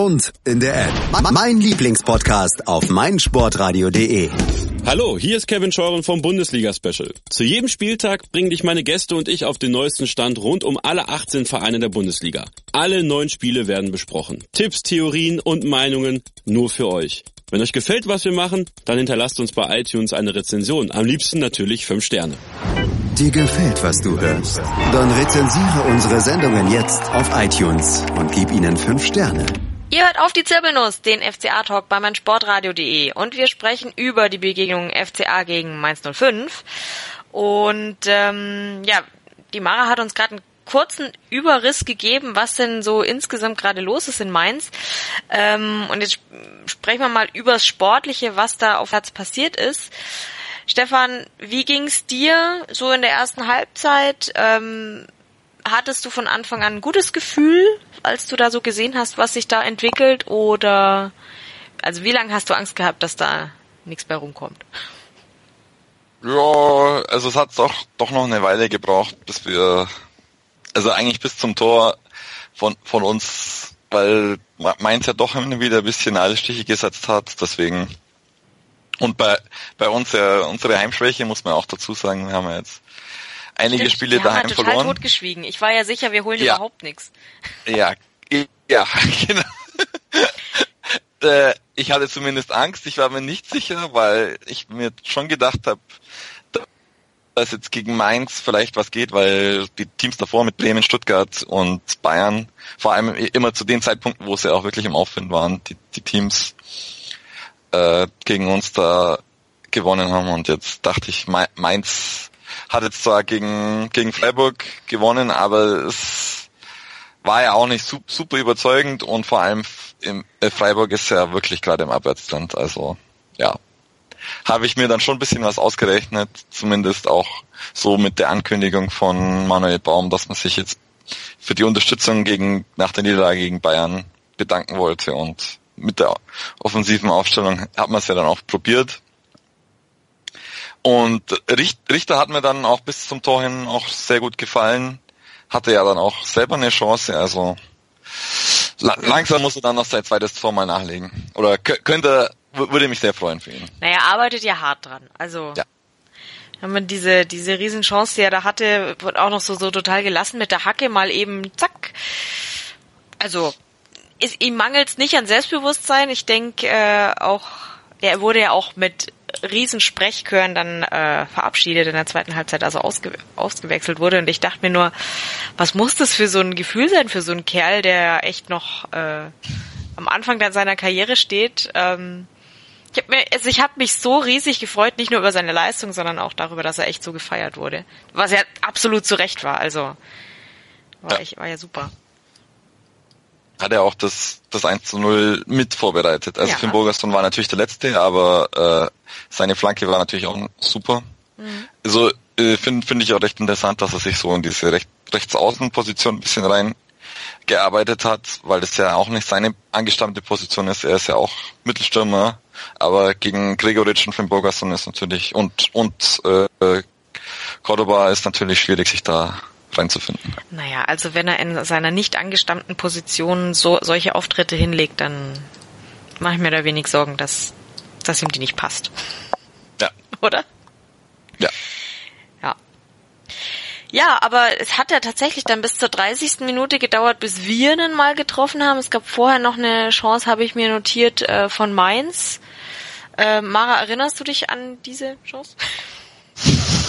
und in der App. Mein Lieblingspodcast auf meinsportradio.de. Hallo, hier ist Kevin Scheuren vom Bundesliga Special. Zu jedem Spieltag bringen dich meine Gäste und ich auf den neuesten Stand rund um alle 18 Vereine der Bundesliga. Alle neun Spiele werden besprochen. Tipps, Theorien und Meinungen nur für euch. Wenn euch gefällt, was wir machen, dann hinterlasst uns bei iTunes eine Rezension. Am liebsten natürlich 5 Sterne. Dir gefällt, was du hörst? Dann rezensiere unsere Sendungen jetzt auf iTunes und gib ihnen 5 Sterne. Ihr hört auf die Zirbelnuss, den FCA-Talk bei meinsportradio.de und wir sprechen über die Begegnung FCA gegen Mainz 05. Und ähm, ja, die Mara hat uns gerade einen kurzen Überriss gegeben, was denn so insgesamt gerade los ist in Mainz. Ähm, und jetzt sprechen wir mal übers Sportliche, was da auf Herz passiert ist. Stefan, wie ging's dir so in der ersten Halbzeit? Ähm, hattest du von Anfang an ein gutes Gefühl, als du da so gesehen hast, was sich da entwickelt? Oder also wie lange hast du Angst gehabt, dass da nichts bei rumkommt? Ja, also es hat doch, doch noch eine Weile gebraucht, bis wir, also eigentlich bis zum Tor von, von uns, weil Mainz ja doch immer wieder ein bisschen alle Stiche gesetzt hat, deswegen und bei, bei uns ja unsere Heimschwäche muss man auch dazu sagen, wir haben ja jetzt einige Stimmt, Spiele daheim halt total verloren. totgeschwiegen. Ich war ja sicher, wir holen Ja. überhaupt nichts. Ja, ja, genau. äh, ich hatte zumindest Angst, ich war mir nicht sicher, weil ich mir schon gedacht habe, dass jetzt gegen Mainz vielleicht was geht, weil die Teams davor mit Bremen, Stuttgart und Bayern, vor allem immer zu den Zeitpunkten, wo sie auch wirklich im Aufwind waren, die, die Teams äh, gegen uns da gewonnen haben und jetzt dachte ich, Mai- Mainz hat jetzt zwar gegen, gegen Freiburg gewonnen, aber es war ja auch nicht su- super überzeugend und vor allem im, äh, Freiburg ist ja wirklich gerade im Abwärtstrend, also ja. Habe ich mir dann schon ein bisschen was ausgerechnet, zumindest auch so mit der Ankündigung von Manuel Baum, dass man sich jetzt für die Unterstützung gegen, nach der Niederlage gegen Bayern bedanken wollte und mit der offensiven Aufstellung hat man es ja dann auch probiert. Und Richt- Richter hat mir dann auch bis zum Tor hin auch sehr gut gefallen. Hatte ja dann auch selber eine Chance, also la langsam muss er dann noch sein zweites Tor mal nachlegen. Oder kö- könnte, würde mich sehr freuen für ihn. Naja, er arbeitet ja hart dran. Also Ja. wenn man diese diese Riesenchance, die er da hatte, wird auch noch so so total gelassen mit der Hacke mal eben zack. Also ist, ihm mangelt nicht an Selbstbewusstsein. Ich denke äh, auch, er wurde ja auch mit riesen Sprechchören dann äh, verabschiedet in der zweiten Halbzeit, also ausge ausgewechselt wurde. Und ich dachte mir nur, was muss das für so ein Gefühl sein für so einen Kerl, der echt noch äh, am Anfang seiner Karriere steht. Ähm, ich habe mir, also ich habe mich so riesig gefreut, nicht nur über seine Leistung, sondern auch darüber, dass er echt so gefeiert wurde, was ja absolut zu Recht war. Also war, Ja. echt, war ja super. Hat er auch das, das 1 zu 0 mit vorbereitet. Also Ja. Finn Bogerson war natürlich der Letzte, aber äh, seine Flanke war natürlich auch super. Also äh, finde find ich auch recht interessant, dass er sich so in diese Recht, Rechtsaußenposition ein bisschen rein gearbeitet hat, weil das ja auch nicht seine angestammte Position ist. Er ist ja auch Mittelstürmer, aber gegen Gregoritsch und Finn Bogerson ist natürlich und und äh, Cordoba ist natürlich schwierig, sich da reinzufinden. Naja, also wenn er in seiner nicht angestammten Position so solche Auftritte hinlegt, dann mache ich mir da wenig Sorgen, dass, dass ihm die nicht passt. Ja, Oder? ja. Ja. Ja, aber es hat ja tatsächlich dann bis zur 30. Minute gedauert, bis wir ihn mal getroffen haben. Es gab vorher noch eine Chance, habe ich mir notiert, äh, von Mainz. Äh, Mara, erinnerst du dich an diese Chance?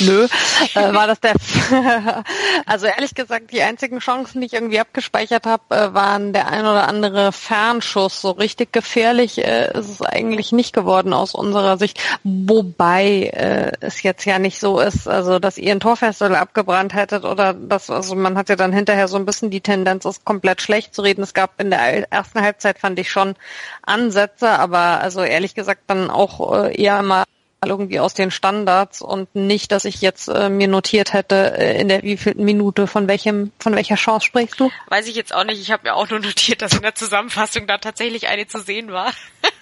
Nö, äh, war das der. also ehrlich gesagt, die einzigen Chancen, die ich irgendwie abgespeichert habe, äh, waren der ein oder andere Fernschuss. So richtig gefährlich äh, ist es eigentlich nicht geworden aus unserer Sicht. Wobei äh, es jetzt ja nicht so ist, also dass ihr ein Torfestival abgebrannt hättet oder das, also man hat ja dann hinterher so ein bisschen die Tendenz, es komplett schlecht zu reden. Es gab in der ersten Halbzeit fand ich schon Ansätze, aber also ehrlich gesagt dann auch äh, eher mal irgendwie aus den Standards und nicht, dass ich jetzt äh, mir notiert hätte, äh, in der wievielten Minute von welchem, von welcher Chance sprichst du? Weiß ich jetzt auch nicht. Ich habe mir auch nur notiert, dass in der Zusammenfassung da tatsächlich eine zu sehen war.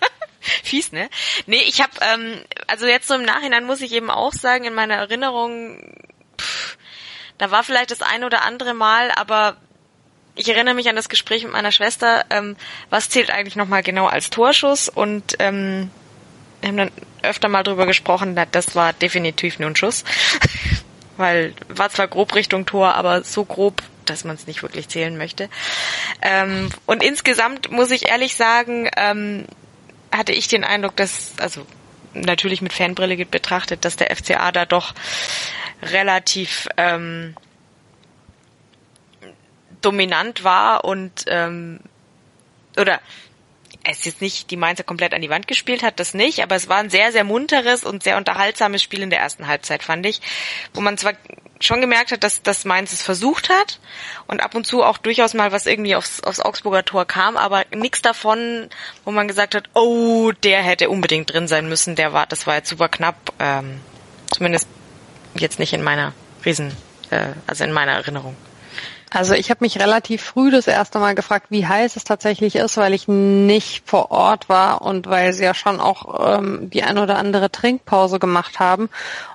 Fies, ne? Nee, ich habe, ähm, also jetzt so im Nachhinein muss ich eben auch sagen, in meiner Erinnerung, pff, da war vielleicht das ein oder andere Mal, aber ich erinnere mich an das Gespräch mit meiner Schwester, ähm, was zählt eigentlich nochmal genau als Torschuss und ähm, wir haben dann öfter mal drüber gesprochen, das war definitiv nur ein Schuss. Weil war zwar grob Richtung Tor, aber so grob, dass man es nicht wirklich zählen möchte. Ähm, und insgesamt muss ich ehrlich sagen, ähm, hatte ich den Eindruck, dass, also natürlich mit Fanbrille betrachtet, dass der FCA da doch relativ ähm, dominant war und ähm, oder es ist nicht die Mainzer komplett an die Wand gespielt hat, das nicht, aber es war ein sehr, sehr munteres und sehr unterhaltsames Spiel in der ersten Halbzeit, fand ich, wo man zwar schon gemerkt hat, dass, dass Mainz es versucht hat und ab und zu auch durchaus mal was irgendwie aufs, aufs Augsburger Tor kam, aber nichts davon, wo man gesagt hat, oh, der hätte unbedingt drin sein müssen, der war, das war jetzt super knapp, ähm, zumindest jetzt nicht in meiner Riesen, äh, also in meiner Erinnerung. Also ich habe mich relativ früh das erste Mal gefragt, wie heiß es tatsächlich ist, weil ich nicht vor Ort war und weil sie ja schon auch ähm, die ein oder andere Trinkpause gemacht haben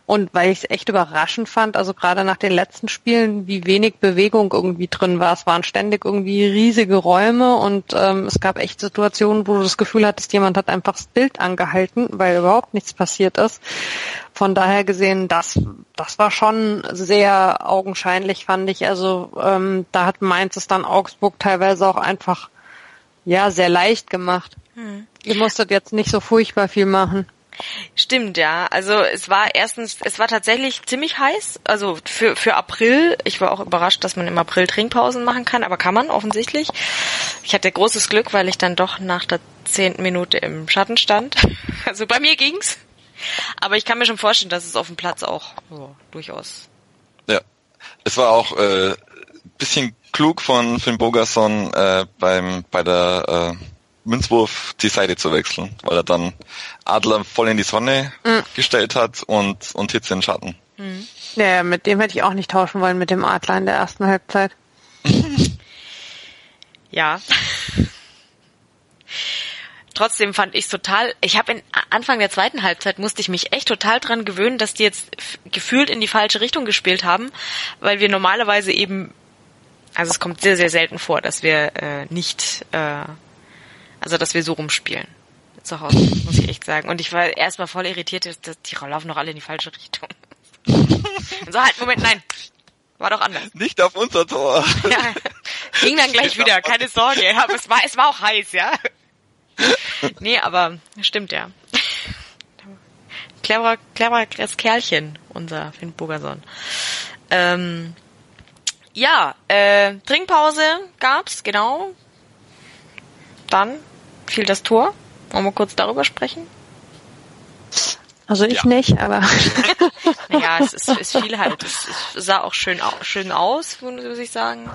und weil ich es echt überraschend fand, also gerade nach den letzten Spielen, wie wenig Bewegung irgendwie drin war. Es waren ständig irgendwie riesige Räume und ähm, es gab echt Situationen, wo du das Gefühl hattest, jemand hat einfach das Bild angehalten, weil überhaupt nichts passiert ist. Von daher gesehen, das, das war schon sehr augenscheinlich, fand ich. Also ähm, da hat Mainz es dann Augsburg teilweise auch einfach ja sehr leicht gemacht. Hm. Ihr musstet jetzt nicht so furchtbar viel machen. Stimmt, ja. Also es war erstens, es war tatsächlich ziemlich heiß. Also für, für April. Ich war auch überrascht, dass man im April Trinkpausen machen kann, aber kann man offensichtlich. Ich hatte großes Glück, weil ich dann doch nach der zehnten Minute im Schatten stand. Also bei mir ging's. Aber ich kann mir schon vorstellen, dass es auf dem Platz auch oh, durchaus. Ja, es war auch äh, bisschen klug von Finn Bogerson äh, beim bei der äh, Münzwurf die Seite zu wechseln, weil er dann Adler voll in die Sonne mhm. gestellt hat und und Hitze in den Schatten. Mhm. Ja, mit dem hätte ich auch nicht tauschen wollen mit dem Adler in der ersten Halbzeit. ja trotzdem fand ich es total, ich habe in Anfang der zweiten Halbzeit musste ich mich echt total dran gewöhnen, dass die jetzt gefühlt in die falsche Richtung gespielt haben, weil wir normalerweise eben, also es kommt sehr, sehr selten vor, dass wir äh, nicht, äh, also dass wir so rumspielen zu Hause, muss ich echt sagen. Und ich war erstmal voll irritiert, dass die laufen noch alle in die falsche Richtung. Und so halt, Moment, nein. War doch anders. Nicht auf unser Tor. Ja, ging dann gleich wieder, keine Sorge. Aber es war, es war auch heiß, ja. nee, aber stimmt ja. Cleverer, cleveres Kerlchen, unser Finn Bogerson. Ähm, ja, äh, Trinkpause gab's, genau. Dann fiel das Tor. Wollen wir kurz darüber sprechen? Also ich ja. nicht, aber. naja, es, ist, es fiel halt. Es, es sah auch schön, schön aus, muss ich sagen.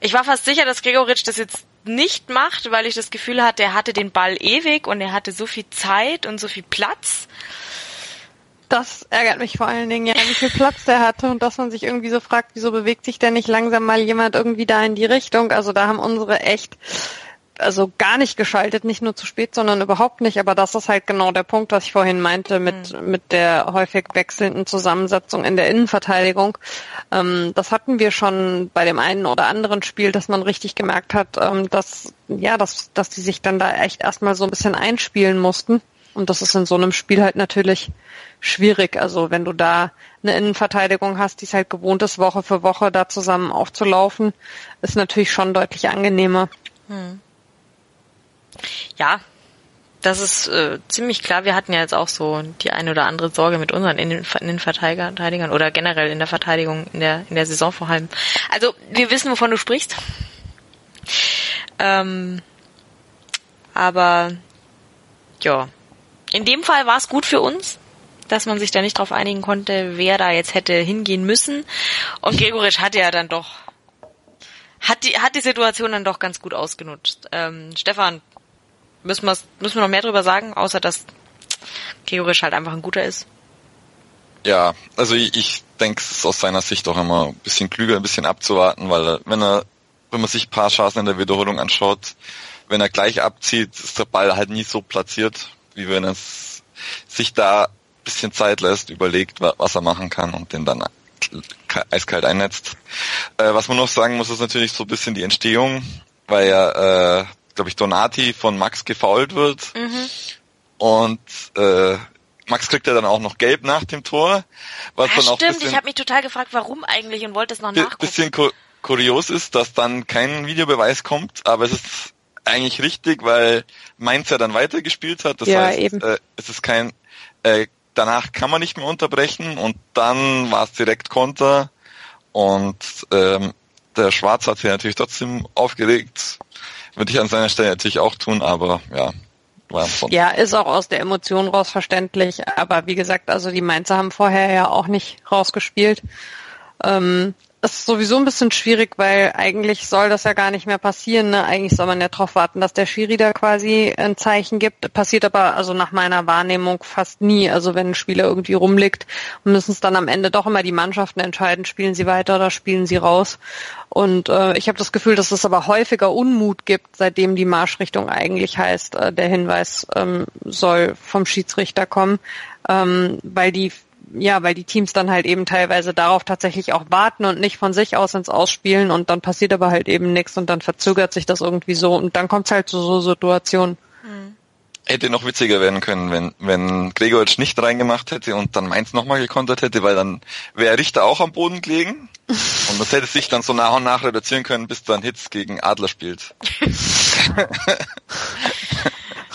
Ich war fast sicher, dass Gregoritsch das jetzt nicht macht, weil ich das Gefühl hatte, er hatte den Ball ewig und er hatte so viel Zeit und so viel Platz. Das ärgert mich vor allen Dingen, ja, wie viel Platz der hatte und dass man sich irgendwie so fragt, wieso bewegt sich denn nicht langsam mal jemand irgendwie da in die Richtung? Also da haben unsere echt also gar nicht geschaltet, nicht nur zu spät, sondern überhaupt nicht. Aber das ist halt genau der Punkt, was ich vorhin meinte mit, mhm. mit der häufig wechselnden Zusammensetzung in der Innenverteidigung. Ähm, das hatten wir schon bei dem einen oder anderen Spiel, dass man richtig gemerkt hat, ähm, dass, ja, dass, dass die sich dann da echt erstmal so ein bisschen einspielen mussten. Und das ist in so einem Spiel halt natürlich schwierig. Also wenn du da eine Innenverteidigung hast, die es halt gewohnt ist, Woche für Woche da zusammen aufzulaufen, ist natürlich schon deutlich angenehmer. Hm. Ja, das ist äh, ziemlich klar. Wir hatten ja jetzt auch so die eine oder andere Sorge mit unseren Innenverteidigern oder generell in der Verteidigung in der in der Saison vor allem. Also wir wissen, wovon du sprichst. Ähm, aber ja, in dem Fall war es gut für uns, dass man sich da nicht darauf einigen konnte, wer da jetzt hätte hingehen müssen. Und Gregoritsch hatte ja dann doch hat die hat die Situation dann doch ganz gut ausgenutzt. Ähm, Stefan, müssen wir, müssen wir noch mehr drüber sagen, außer dass Gregoritsch halt einfach ein guter ist. Ja, also ich, ich denke, es ist aus seiner Sicht auch immer ein bisschen klüger, ein bisschen abzuwarten, weil wenn er, wenn man sich ein paar Chancen in der Wiederholung anschaut, wenn er gleich abzieht, ist der Ball halt nie so platziert, wie wenn es sich da ein bisschen Zeit lässt, überlegt, was er machen kann und den dann eiskalt einnetzt. Äh, was man noch sagen muss, ist natürlich so ein bisschen die Entstehung, weil ja, äh, glaube ich, Donati von Max gefault wird. Mhm. Und äh, Max kriegt ja dann auch noch gelb nach dem Tor. Was ja, dann auch stimmt, ich habe mich total gefragt, warum eigentlich und wollte es noch nachgucken. Bisschen kur kurios ist, dass dann kein Videobeweis kommt, aber es ist eigentlich richtig, weil Mainz ja dann weitergespielt hat. Das ja, heißt, eben. Äh, es ist kein äh, danach kann man nicht mehr unterbrechen und dann war es direkt Konter und ähm, der Schwarz hat sich natürlich trotzdem aufgeregt. Würde ich an seiner Stelle natürlich auch tun, aber ja, war Ja, ist auch aus der Emotion raus verständlich. Aber wie gesagt, also die Mainzer haben vorher ja auch nicht rausgespielt. Ähm, ist sowieso ein bisschen schwierig, weil eigentlich soll das ja gar nicht mehr passieren. Ne? Eigentlich soll man ja darauf warten, dass der Schiri da quasi ein Zeichen gibt. Passiert aber also nach meiner Wahrnehmung fast nie. Also wenn ein Spieler irgendwie rumliegt, müssen es dann am Ende doch immer die Mannschaften entscheiden, spielen sie weiter oder spielen sie raus. Und äh, ich habe das Gefühl, dass es aber häufiger Unmut gibt, seitdem die Marschrichtung eigentlich heißt, äh, der Hinweis ähm, soll vom Schiedsrichter kommen, ähm, weil die ja, weil die Teams dann halt eben teilweise darauf tatsächlich auch warten und nicht von sich aus ins Ausspielen und dann passiert aber halt eben nichts und dann verzögert sich das irgendwie so und dann kommt es halt zu so Situationen. Mhm. Hätte noch witziger werden können, wenn, wenn Gregoritsch nicht reingemacht hätte und dann Mainz nochmal gekontert hätte, weil dann wäre Richter auch am Boden gelegen und das hätte sich dann so nach und nach reduzieren können, bis dann Hitz gegen Adler spielt.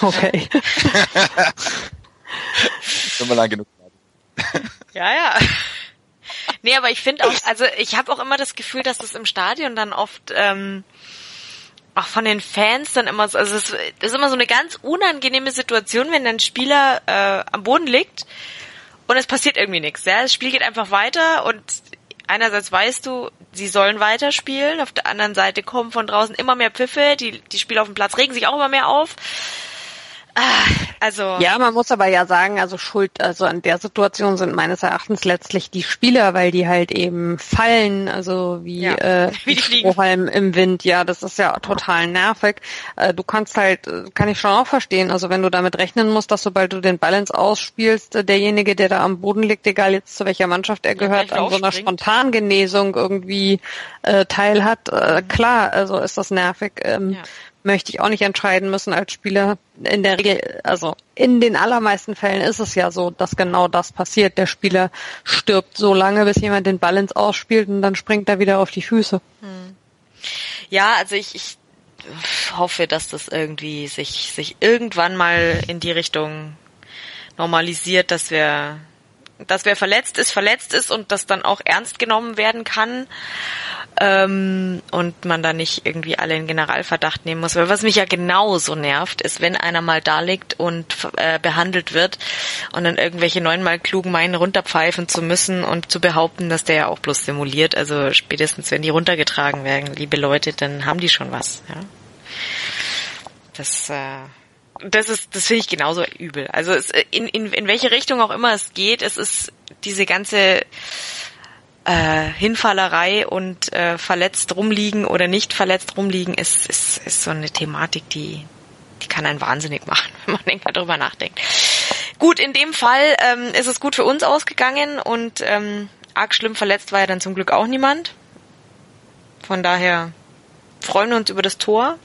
okay. Immer lang genug. Ja, ja. Nee, aber ich finde auch, also ich habe auch immer das Gefühl, dass es im Stadion dann oft ähm, auch von den Fans dann immer so, also es ist immer so eine ganz unangenehme Situation, wenn ein Spieler äh, am Boden liegt und es passiert irgendwie nichts. Ja? Das Spiel geht einfach weiter und einerseits weißt du, sie sollen weiterspielen, auf der anderen Seite kommen von draußen immer mehr Pfiffe, die, die Spieler auf dem Platz regen sich auch immer mehr auf. Ah, also. Ja, man muss aber ja sagen, also Schuld, also an der Situation sind meines Erachtens letztlich die Spieler, weil die halt eben fallen, also wie, ja, äh, wie die Strohhalm im Wind. Ja, das ist ja total nervig. Äh, du kannst halt, kann ich schon auch verstehen, also wenn du damit rechnen musst, dass sobald du den Balance ausspielst, äh, derjenige, der da am Boden liegt, egal jetzt zu welcher Mannschaft er gehört, an so einer Spontangenesung irgendwie äh, teil hat, äh, klar, also ist das nervig. Ähm, ja möchte ich auch nicht entscheiden müssen als Spieler. In der Regel, also in den allermeisten Fällen ist es ja so, dass genau das passiert. Der Spieler stirbt so lange, bis jemand den ins Ausspielt und dann springt er wieder auf die Füße. Hm. Ja, also ich, ich hoffe, dass das irgendwie sich, sich irgendwann mal in die Richtung normalisiert, dass wir, dass wer verletzt ist, verletzt ist und das dann auch ernst genommen werden kann ähm, und man da nicht irgendwie alle in Generalverdacht nehmen muss. Weil was mich ja genauso nervt, ist, wenn einer mal da liegt und äh, behandelt wird und dann irgendwelche neunmal klugen meinen runterpfeifen zu müssen und zu behaupten, dass der ja auch bloß simuliert. Also spätestens, wenn die runtergetragen werden, liebe Leute, dann haben die schon was. Ja? Das äh, das ist, das finde ich genauso übel. Also es, in, in, in welche Richtung auch immer es geht, es ist diese ganze äh, Hinfallerei und äh, verletzt rumliegen oder nicht verletzt rumliegen ist, ist, ist so eine Thematik, die, die kann einen wahnsinnig machen, wenn man länger drüber nachdenkt. Gut, in dem Fall ähm, ist es gut für uns ausgegangen und ähm, arg schlimm verletzt war ja dann zum Glück auch niemand. Von daher freuen wir uns über das Tor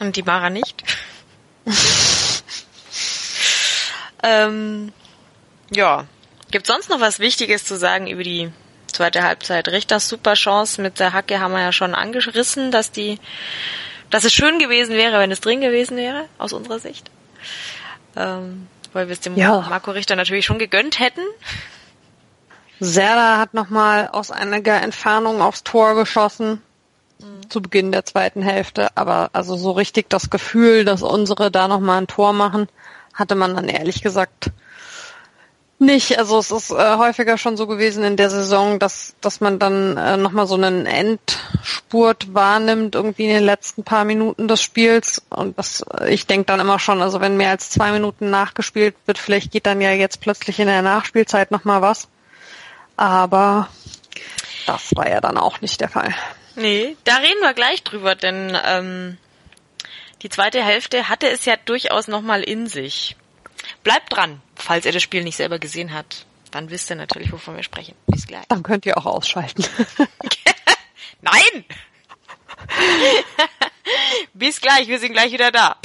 und die Mara nicht. ähm, ja, Gibt sonst noch was Wichtiges zu sagen über die zweite Halbzeit? Richters super Chance mit der Hacke haben wir ja schon angerissen, dass die, dass es schön gewesen wäre, wenn es drin gewesen wäre, aus unserer Sicht. Ähm, weil wir es dem ja. Marco Richter natürlich schon gegönnt hätten. Serda hat nochmal aus einiger Entfernung aufs Tor geschossen mhm. zu Beginn der zweiten Hälfte, aber also so richtig das Gefühl, dass unsere da nochmal ein Tor machen, hatte man dann ehrlich gesagt Nicht, also es ist äh, häufiger schon so gewesen in der Saison, dass dass man dann äh, nochmal so einen Endspurt wahrnimmt, irgendwie in den letzten paar Minuten des Spiels. Und das, äh, ich denke dann immer schon, also wenn mehr als zwei Minuten nachgespielt wird, vielleicht geht dann ja jetzt plötzlich in der Nachspielzeit nochmal was. Aber das war ja dann auch nicht der Fall. Nee, da reden wir gleich drüber, denn ähm, die zweite Hälfte hatte es ja durchaus nochmal in sich. Bleibt dran, falls ihr das Spiel nicht selber gesehen habt. Dann wisst ihr natürlich, wovon wir sprechen. Bis gleich. Dann könnt ihr auch ausschalten. Nein! Bis gleich, wir sind gleich wieder da.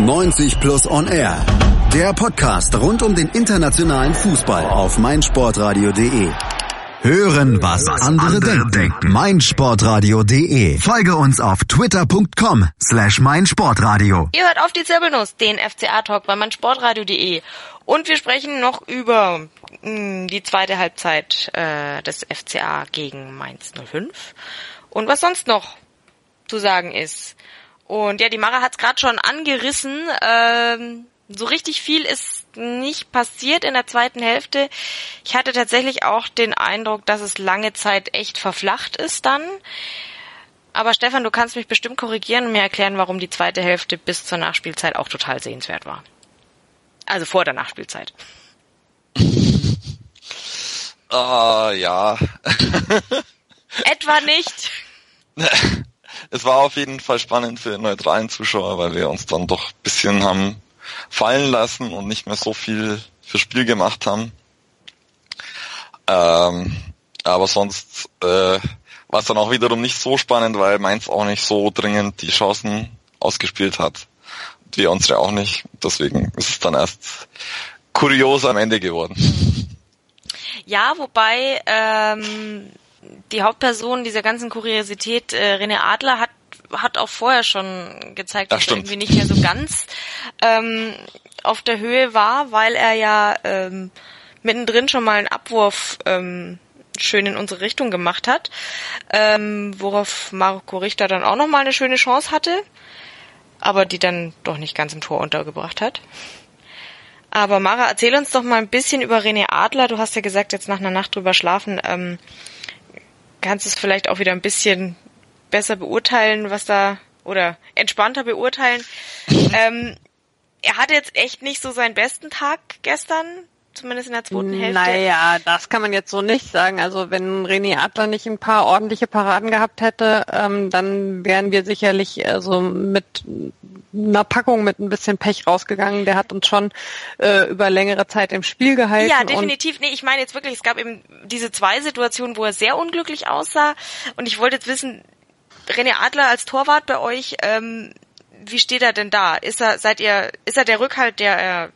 90 Plus On Air. Der Podcast rund um den internationalen Fußball auf meinsportradio.de. Hören, was andere denken. meinsportradio.de. Folge uns auf twitter.com slash meinsportradio. Ihr hört auf die Zirbelnuss, den FCA-Talk bei meinsportradio.de. Und wir sprechen noch über mh, hm, die zweite Halbzeit äh, des FCA gegen Mainz 05 und was sonst noch zu sagen ist. Und ja, die Mara hat es gerade schon angerissen. Ähm, so richtig viel ist nicht passiert in der zweiten Hälfte. Ich hatte tatsächlich auch den Eindruck, dass es lange Zeit echt verflacht ist dann. Aber Stefan, du kannst mich bestimmt korrigieren und mir erklären, warum die zweite Hälfte bis zur Nachspielzeit auch total sehenswert war. Also vor der Nachspielzeit. Ah, ja. Etwa nicht. Es war auf jeden Fall spannend für neutralen Zuschauer, weil wir uns dann doch bisschen haben fallen lassen und nicht mehr so viel für Spiel gemacht haben. Ähm, aber sonst äh, war es dann auch wiederum nicht so spannend, weil Mainz auch nicht so dringend die Chancen ausgespielt hat. Wir unsere auch nicht. Deswegen ist es dann erst kurios am Ende geworden. Ja, wobei ähm, die Hauptperson dieser ganzen Kuriosität, äh, René Adler, hat hat auch vorher schon gezeigt, dass er irgendwie nicht mehr so ganz ähm, auf der Höhe war, weil er ja ähm, mittendrin schon mal einen Abwurf ähm, schön in unsere Richtung gemacht hat, ähm, worauf Marco Richter dann auch nochmal eine schöne Chance hatte, aber die dann doch nicht ganz im Tor untergebracht hat. Aber Mara, erzähl uns doch mal ein bisschen über René Adler. Du hast ja gesagt, jetzt nach einer Nacht drüber schlafen, ähm, kannst du es vielleicht auch wieder ein bisschen besser beurteilen, was da oder entspannter beurteilen. ähm, er hatte jetzt echt nicht so seinen besten Tag gestern, zumindest in der zweiten Hälfte. Naja, das kann man jetzt so nicht sagen. Also wenn René Adler nicht ein paar ordentliche Paraden gehabt hätte, ähm, dann wären wir sicherlich äh, so mit einer Packung mit ein bisschen Pech rausgegangen. Der hat uns schon äh, über längere Zeit im Spiel gehalten. Ja, definitiv. Nee, ich meine jetzt wirklich, es gab eben diese zwei Situationen, wo er sehr unglücklich aussah. Und ich wollte jetzt wissen, René Adler als Torwart bei euch, ähm, wie steht er denn da? Ist er, seid ihr, ist er der Rückhalt, der er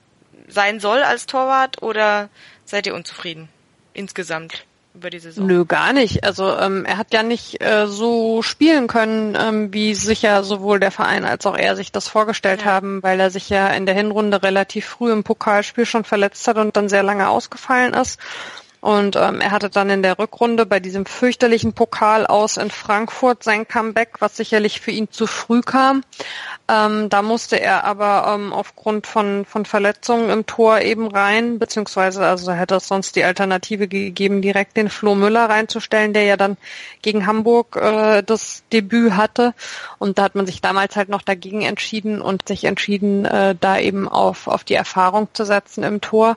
sein soll als Torwart oder seid ihr unzufrieden insgesamt? über die Saison? Nö, gar nicht. Also ähm, er hat ja nicht äh, so spielen können, ähm, wie sicher sowohl der Verein als auch er sich das vorgestellt ja. haben, weil er sich ja in der Hinrunde relativ früh im Pokalspiel schon verletzt hat und dann sehr lange ausgefallen ist. Und ähm, er hatte dann in der Rückrunde bei diesem fürchterlichen Pokal aus in Frankfurt sein Comeback, was sicherlich für ihn zu früh kam. Ähm, da musste er aber ähm, aufgrund von, von Verletzungen im Tor eben rein, beziehungsweise also hätte es sonst die Alternative gegeben, direkt den Flo Müller reinzustellen, der ja dann gegen Hamburg äh, das Debüt hatte. Und da hat man sich damals halt noch dagegen entschieden und sich entschieden, äh, da eben auf, auf die Erfahrung zu setzen im Tor.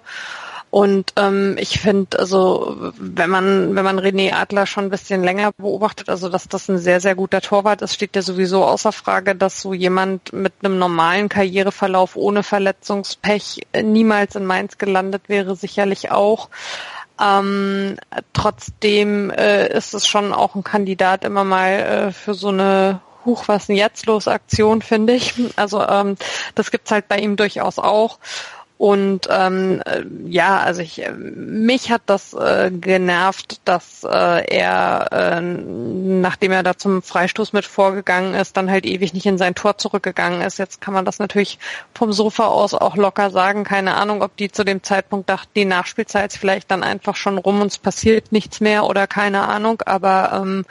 Und ähm, ich finde, also wenn man wenn man René Adler schon ein bisschen länger beobachtet, also dass das ein sehr sehr guter Torwart ist, steht ja sowieso außer Frage, dass so jemand mit einem normalen Karriereverlauf ohne Verletzungspech niemals in Mainz gelandet wäre, sicherlich auch. Ähm, trotzdem äh, ist es schon auch ein Kandidat immer mal äh, für so eine Huch, was denn jetzt los Aktion, finde ich. Also ähm, das gibt's halt bei ihm durchaus auch. Und ähm, äh, ja, also ich, äh, mich hat das äh, genervt, dass äh, er, äh, nachdem er da zum Freistoß mit vorgegangen ist, dann halt ewig nicht in sein Tor zurückgegangen ist. Jetzt kann man das natürlich vom Sofa aus auch locker sagen. Keine Ahnung, ob die zu dem Zeitpunkt dachten, die Nachspielzeit ist vielleicht dann einfach schon rum und es passiert nichts mehr oder keine Ahnung. Aber ähm,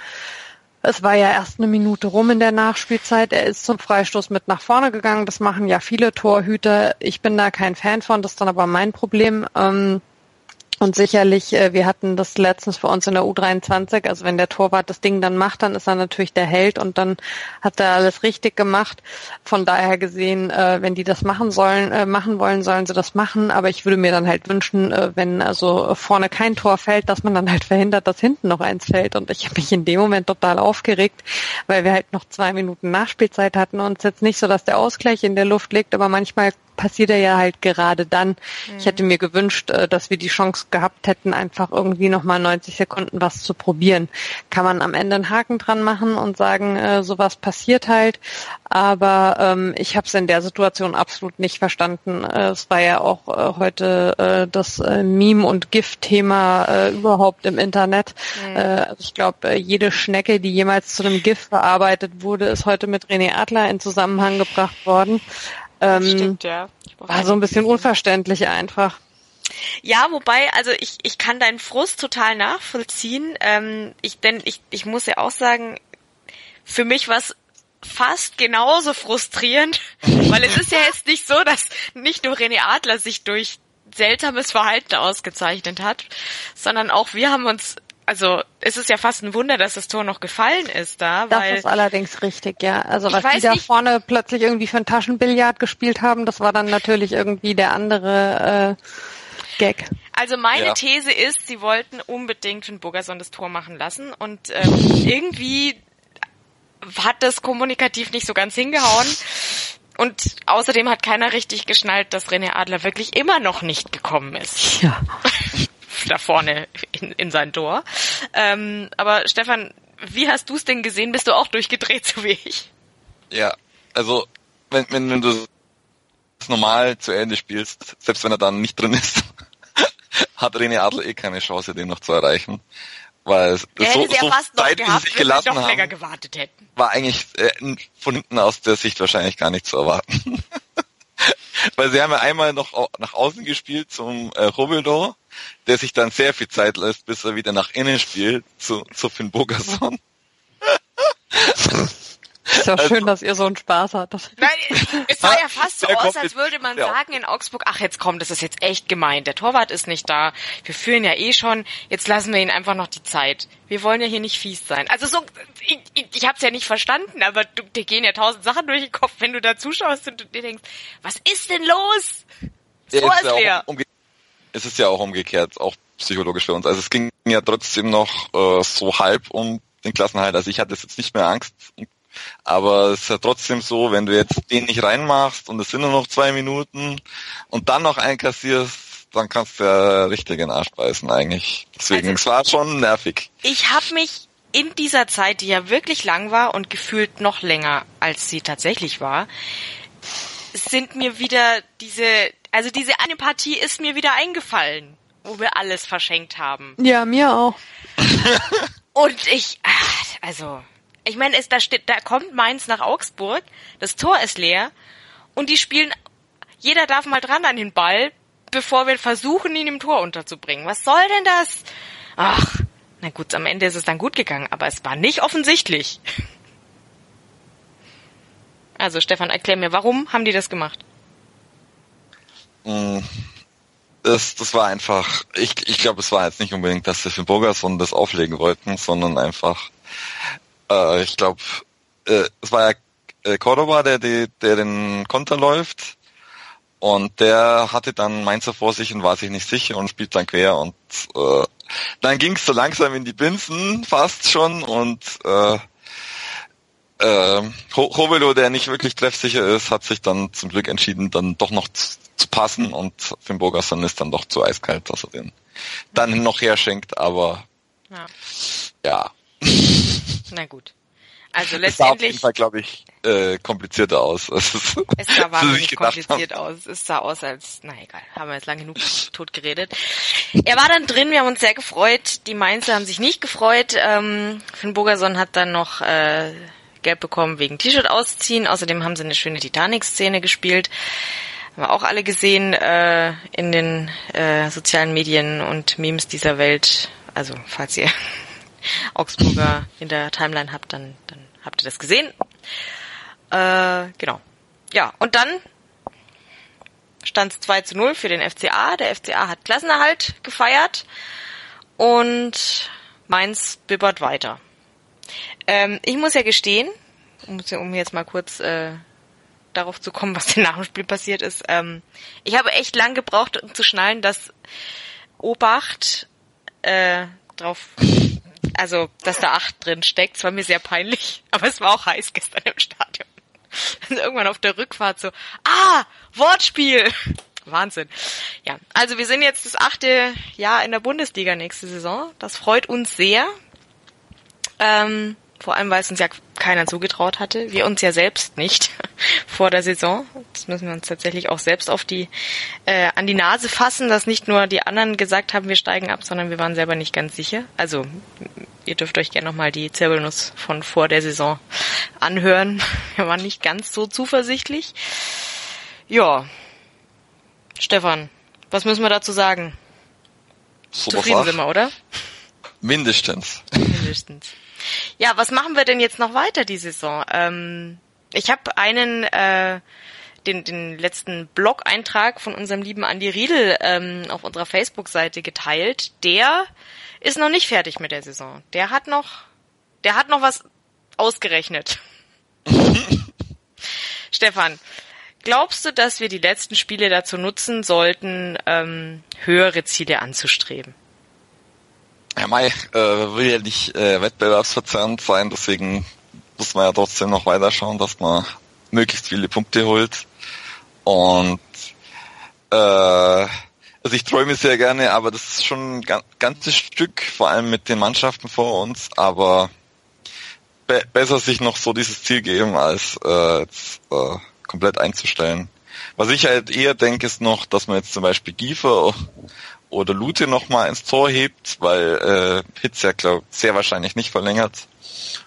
Es war ja erst eine Minute rum in der Nachspielzeit. Er ist zum Freistoß mit nach vorne gegangen. Das machen ja viele Torhüter. Ich bin da kein Fan von. Das ist dann aber mein Problem. Ähm, und sicherlich, äh, wir hatten das letztens für uns in der U23, also wenn der Torwart das Ding dann macht, dann ist er natürlich der Held und dann hat er alles richtig gemacht. Von daher gesehen, äh, wenn die das machen sollen, äh, machen wollen, sollen sie das machen. Aber ich würde mir dann halt wünschen, wenn also vorne kein Tor fällt, dass man dann halt verhindert, dass hinten noch eins fällt. Und ich habe mich in dem Moment total aufgeregt, weil wir halt noch zwei Minuten Nachspielzeit hatten und es jetzt nicht so, dass der Ausgleich in der Luft liegt, aber manchmal passiert er ja halt gerade dann. Mhm. Ich hätte mir gewünscht, äh, dass wir die Chance gehabt hätten, einfach irgendwie nochmal 90 Sekunden was zu probieren. Kann man am Ende einen Haken dran machen und sagen, äh, sowas passiert halt. Aber ähm, ich habe es in der Situation absolut nicht verstanden. Äh, es war ja auch äh, heute äh, das Meme- und Gift-Thema äh, überhaupt im Internet. Mhm. Also ich glaube, jede Schnecke, die jemals zu einem Gift verarbeitet wurde, ist heute mit René Adler in Zusammenhang gebracht worden. Ähm, Stimmt, ja. War so ein bisschen unverständlich einfach. Ja, wobei, also ich, ich kann deinen Frust total nachvollziehen. Ähm, ich, denn ich, ich muss ja auch sagen, für mich war es fast genauso frustrierend, weil es ist ja jetzt nicht so, dass nicht nur René Adler sich durch seltsames Verhalten ausgezeichnet hat, sondern auch wir haben uns also es ist ja fast ein Wunder, dass das Tor noch gefallen ist da. Das weil, ist allerdings richtig, ja. Also was die da nicht, vorne plötzlich irgendwie für ein Taschenbillard gespielt haben, das war dann natürlich irgendwie der andere äh, Gag. Also meine ja. These ist, sie wollten unbedingt von Bogerson das Tor machen lassen und ähm, irgendwie hat das kommunikativ nicht so ganz hingehauen. Und außerdem hat keiner richtig geschnallt, dass René Adler wirklich immer noch nicht gekommen ist. Ja. da vorne in, in sein Tor. Ähm, aber Stefan, wie hast du es denn gesehen? Bist du auch durchgedreht, so wie ich? Ja, also wenn, wenn, wenn du es normal zu Ende spielst, selbst wenn er dann nicht drin ist, hat René Adler eh keine Chance, den noch zu erreichen. Weil es so, so fast weit, sie sich gelassen noch haben, gewartet hätten. war eigentlich äh, von hinten aus der Sicht wahrscheinlich gar nicht zu erwarten. Weil sie haben ja einmal noch nach außen gespielt zum äh, Robildor der sich dann sehr viel Zeit lässt, bis er wieder nach innen spielt, zu, zu Finn Bogerson. Ist ja also, schön, dass ihr so einen Spaß hattet. Nein, es sah ja fast so aus, als würde man ja. sagen in Augsburg, ach jetzt kommt, das ist jetzt echt gemein. Der Torwart ist nicht da. Wir führen ja eh schon. Jetzt lassen wir ihn einfach noch die Zeit. Wir wollen ja hier nicht fies sein. Also so, ich, ich, ich hab's ja nicht verstanden, aber du, dir gehen ja tausend Sachen durch den Kopf, wenn du da zuschaust und du dir denkst, was ist denn los? Das Tor ist, ist leer. Umge es ist ja auch umgekehrt, auch psychologisch für uns. Also es ging ja trotzdem noch äh, so halb um den Klassenhalt. Also ich hatte jetzt nicht mehr Angst, aber es ist ja trotzdem so, wenn du jetzt den nicht reinmachst und es sind nur noch zwei Minuten und dann noch einkassierst, dann kannst du ja richtig in den Arsch beißen eigentlich. Deswegen, also, es war schon nervig. Ich habe mich in dieser Zeit, die ja wirklich lang war und gefühlt noch länger, als sie tatsächlich war, sind mir wieder diese also diese eine Partie ist mir wieder eingefallen, wo wir alles verschenkt haben. Ja, mir auch. Und ich, also, ich meine, es da steht, da kommt Mainz nach Augsburg, das Tor ist leer und die spielen, jeder darf mal dran an den Ball, bevor wir versuchen, ihn im Tor unterzubringen. Was soll denn das? Ach, na gut, am Ende ist es dann gut gegangen, aber es war nicht offensichtlich. Also Stefan, erklär mir, warum haben die das gemacht? Mm, das, das war einfach, ich, ich glaube, es war jetzt nicht unbedingt, dass sie für Bogerson das auflegen wollten, sondern einfach, äh, ich glaube, äh, es war ja äh, Cordoba, der, der, der den Konter läuft und der hatte dann Mainzer vor sich und war sich nicht sicher und spielt dann quer und äh, dann ging es so langsam in die Binsen fast schon und äh, äh, Hovelo, der nicht wirklich treffsicher ist, hat sich dann zum Glück entschieden, dann doch noch zu, zu passen und Finn Bogerson ist dann doch zu eiskalt, dass er den dann noch herschenkt, aber ja. ja. Na gut. Also letztendlich. Es sah auf jeden Fall, glaube ich, äh, komplizierter aus. es sah wahnsinnig kompliziert haben. aus. Es sah aus als, na egal, haben wir jetzt lang genug tot geredet. Er war dann drin, wir haben uns sehr gefreut. Die Mainzer haben sich nicht gefreut. Ähm, Finn Bogerson hat dann noch äh, Gelb bekommen wegen T-Shirt ausziehen. Außerdem haben sie eine schöne Titanic-Szene gespielt. Haben wir auch alle gesehen äh, in den äh, sozialen Medien und Memes dieser Welt. Also falls ihr Augsburger in der Timeline habt, dann, dann habt ihr das gesehen. Äh, genau. Ja, und dann stand es 2 zu 0 für den FCA. Der FCA hat Klassenerhalt gefeiert und Mainz bibbert weiter. Ähm, ich muss ja gestehen, um, jetzt mal kurz äh, darauf zu kommen, was denn nach dem Spiel passiert ist. Ähm, ich habe echt lang gebraucht, um zu schnallen, dass Obacht äh, drauf, also dass da acht drin steckt. Es war mir sehr peinlich, aber es war auch heiß gestern im Stadion. Also irgendwann auf der Rückfahrt so, ah, Wortspiel. Wahnsinn. Ja, also wir sind jetzt das achte Jahr in der Bundesliga nächste Saison. Das freut uns sehr. Ähm, vor allem, weil es uns ja keiner zugetraut hatte. Wir uns ja selbst nicht vor der Saison. Das müssen wir uns tatsächlich auch selbst auf die, äh, an die Nase fassen, dass nicht nur die anderen gesagt haben, wir steigen ab, sondern wir waren selber nicht ganz sicher. Also, ihr dürft euch gerne nochmal die Zirbelnuss von vor der Saison anhören. Wir waren nicht ganz so zuversichtlich. Ja. Stefan, was müssen wir dazu sagen? Super Zufrieden sind wir, oder? Mindestens. Mindestens. Ja, was machen wir denn jetzt noch weiter die Saison? Ähm, ich habe einen äh, den, den letzten Blog-Eintrag von unserem lieben Andy Riedel ähm, auf unserer Facebook-Seite geteilt. Der ist noch nicht fertig mit der Saison. Der hat noch, der hat noch was ausgerechnet. Stefan, glaubst du, dass wir die letzten Spiele dazu nutzen sollten, ähm, höhere Ziele anzustreben? Ja, Mai äh, will ja nicht äh, wettbewerbsverzerrend sein, deswegen muss man ja trotzdem noch weiter schauen, dass man möglichst viele Punkte holt. Und äh, also ich träume sehr gerne, aber das ist schon ein ga- ganzes Stück, vor allem mit den Mannschaften vor uns, aber be besser sich noch so dieses Ziel geben, als äh, jetzt, äh, komplett einzustellen. Was ich halt eher denke, ist noch, dass man jetzt zum Beispiel Giefer oder Lute nochmal ins Tor hebt, weil äh, Hitz ja glaub, sehr wahrscheinlich nicht verlängert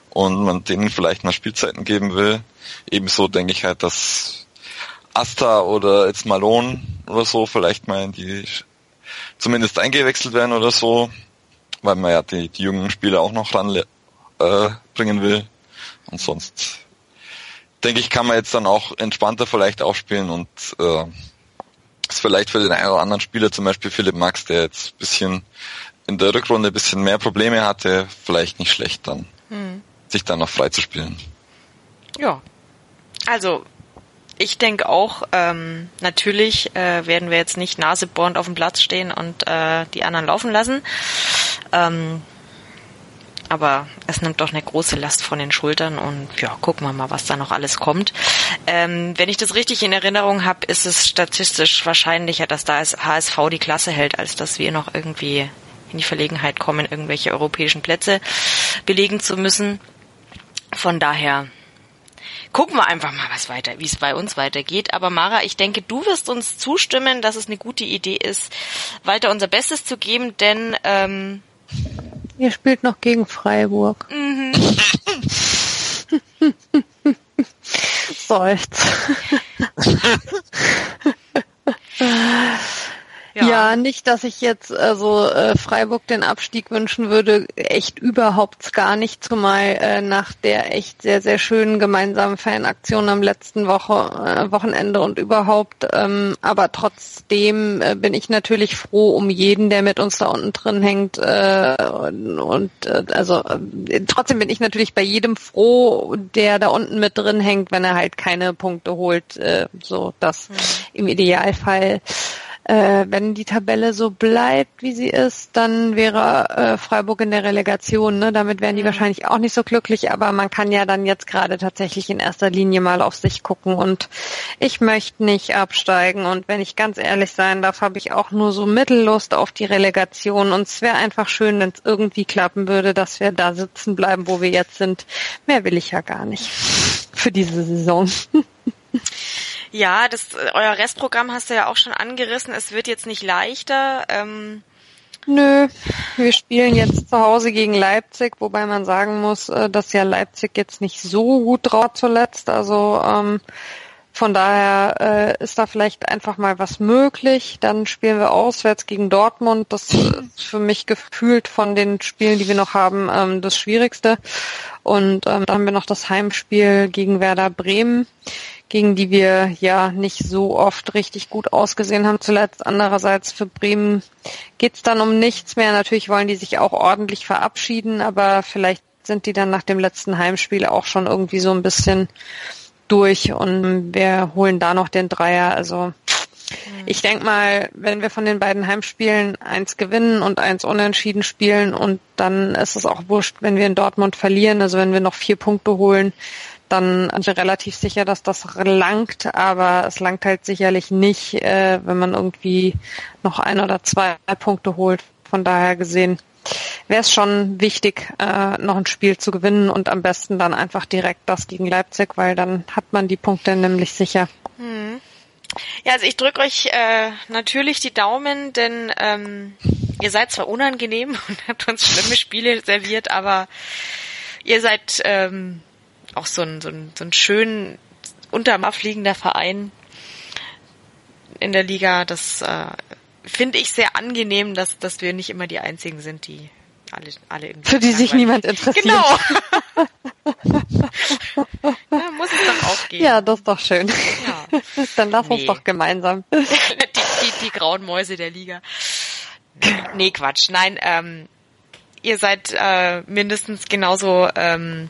und man denen vielleicht mal Spielzeiten geben will. Ebenso denke ich halt, dass Asta oder jetzt Malone oder so vielleicht mal in die zumindest eingewechselt werden oder so, weil man ja die, die jungen Spieler auch noch ran äh, bringen will. Und sonst denke ich, kann man jetzt dann auch entspannter vielleicht aufspielen und äh, ist vielleicht für den einen oder anderen Spieler, zum Beispiel Philipp Max, der jetzt ein bisschen in der Rückrunde ein bisschen mehr Probleme hatte, vielleicht nicht schlecht dann, Hm. sich dann noch frei zu spielen. Ja. Also, ich denke auch, ähm, natürlich äh, werden wir jetzt nicht nasebohrend auf dem Platz stehen und äh, die anderen laufen lassen. Ähm, aber es nimmt doch eine große Last von den Schultern und ja, gucken wir mal, was da noch alles kommt. Ähm, wenn ich das richtig in Erinnerung habe, ist es statistisch wahrscheinlicher, dass da HSV die Klasse hält, als dass wir noch irgendwie in die Verlegenheit kommen, irgendwelche europäischen Plätze belegen zu müssen. Von daher gucken wir einfach mal, was weiter, wie es bei uns weitergeht. Aber Mara, ich denke, du wirst uns zustimmen, dass es eine gute Idee ist, weiter unser Bestes zu geben, denn ähm, Ihr spielt noch gegen Freiburg. Seufz. Ja. nicht, dass ich jetzt also äh, Freiburg den Abstieg wünschen würde, echt überhaupt gar nicht, zumal äh, nach der echt sehr, sehr schönen gemeinsamen Fanaktion am letzten Woche, äh, Wochenende und überhaupt. Ähm, aber trotzdem äh, bin ich natürlich froh um jeden, der mit uns da unten drin hängt. Äh, und äh, also äh, trotzdem bin ich natürlich bei jedem froh, der da unten mit drin hängt, wenn er halt keine Punkte holt. Äh, so das im Idealfall äh, wenn die Tabelle so bleibt, wie sie ist, dann wäre äh, Freiburg in der Relegation. Ne? Damit wären die wahrscheinlich auch nicht so glücklich, aber man kann ja dann jetzt gerade tatsächlich in erster Linie mal auf sich gucken und ich möchte nicht absteigen und wenn ich ganz ehrlich sein darf, habe ich auch nur so Mittellust auf die Relegation und es wäre einfach schön, wenn es irgendwie klappen würde, dass wir da sitzen bleiben, wo wir jetzt sind. Mehr will ich ja gar nicht für diese Saison. ja, das euer Restprogramm hast du ja auch schon angerissen. Es wird jetzt nicht leichter. Ähm, Nö, wir spielen jetzt zu Hause gegen Leipzig, wobei man sagen muss, äh, dass ja Leipzig jetzt nicht so gut drauf zuletzt. Also ähm, Von daher äh, ist da vielleicht einfach mal was möglich. Dann spielen wir auswärts gegen Dortmund. Das ist für mich gefühlt von den Spielen, die wir noch haben, ähm, das Schwierigste. Und ähm, dann haben wir noch das Heimspiel gegen Werder Bremen, gegen die wir ja nicht so oft richtig gut ausgesehen haben zuletzt. Andererseits für Bremen geht's dann um nichts mehr. Natürlich wollen die sich auch ordentlich verabschieden, aber vielleicht sind die dann nach dem letzten Heimspiel auch schon irgendwie so ein bisschen durch und wir holen da noch den Dreier. Also ich denke mal, wenn wir von den beiden Heimspielen eins gewinnen und eins unentschieden spielen und dann ist es auch wurscht, wenn wir in Dortmund verlieren, also wenn wir noch vier Punkte holen, dann sind wir relativ sicher, dass das langt, aber es langt halt sicherlich nicht, äh, wenn man irgendwie noch ein oder zwei Punkte holt. Von daher gesehen wäre es schon wichtig, äh, noch ein Spiel zu gewinnen und am besten dann einfach direkt das gegen Leipzig, weil dann hat man die Punkte nämlich sicher. Hm. Ja, also ich drücke euch äh, natürlich die Daumen, denn ähm, ihr seid zwar unangenehm und habt uns schlimme Spiele serviert, aber ihr seid ähm, auch so ein, so ein, so ein schön unterfliegender Verein in der Liga. Das äh, finde ich sehr angenehm, dass, dass wir nicht immer die einzigen sind, die alle, alle irgendwie. Für die sich niemand interessiert. Genau. ja, muss es doch auch gehen. Ja, das ist doch schön. Ja. Dann lass nee. uns doch gemeinsam. die, die, die grauen Mäuse der Liga. Nee, Quatsch. Nein, ähm, ihr seid äh, mindestens genauso ähm,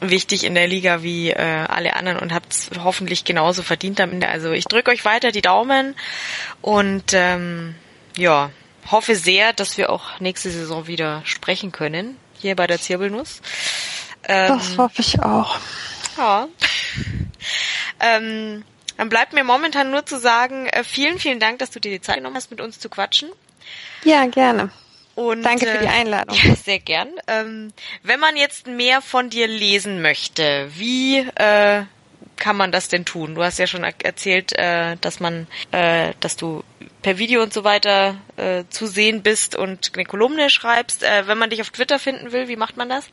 wichtig in der Liga wie äh, alle anderen und habt es hoffentlich genauso verdient am Ende. Also ich drücke euch weiter die Daumen und ähm, ja, hoffe sehr, dass wir auch nächste Saison wieder sprechen können, hier bei der Zirbelnuss. Ähm, das hoffe ich auch. Ja. ähm, dann bleibt mir momentan nur zu sagen, äh, vielen, vielen Dank, dass du dir die Zeit genommen hast, mit uns zu quatschen. Ja, gerne. Und, Danke für die äh, Einladung. Ja, sehr gern. Ähm, wenn man jetzt mehr von dir lesen möchte, wie äh, kann man das denn tun? Du hast ja schon erzählt, äh, dass man, äh, dass du per Video und so weiter äh, zu sehen bist und eine Kolumne schreibst. Äh, wenn man dich auf Twitter finden will, wie macht man das?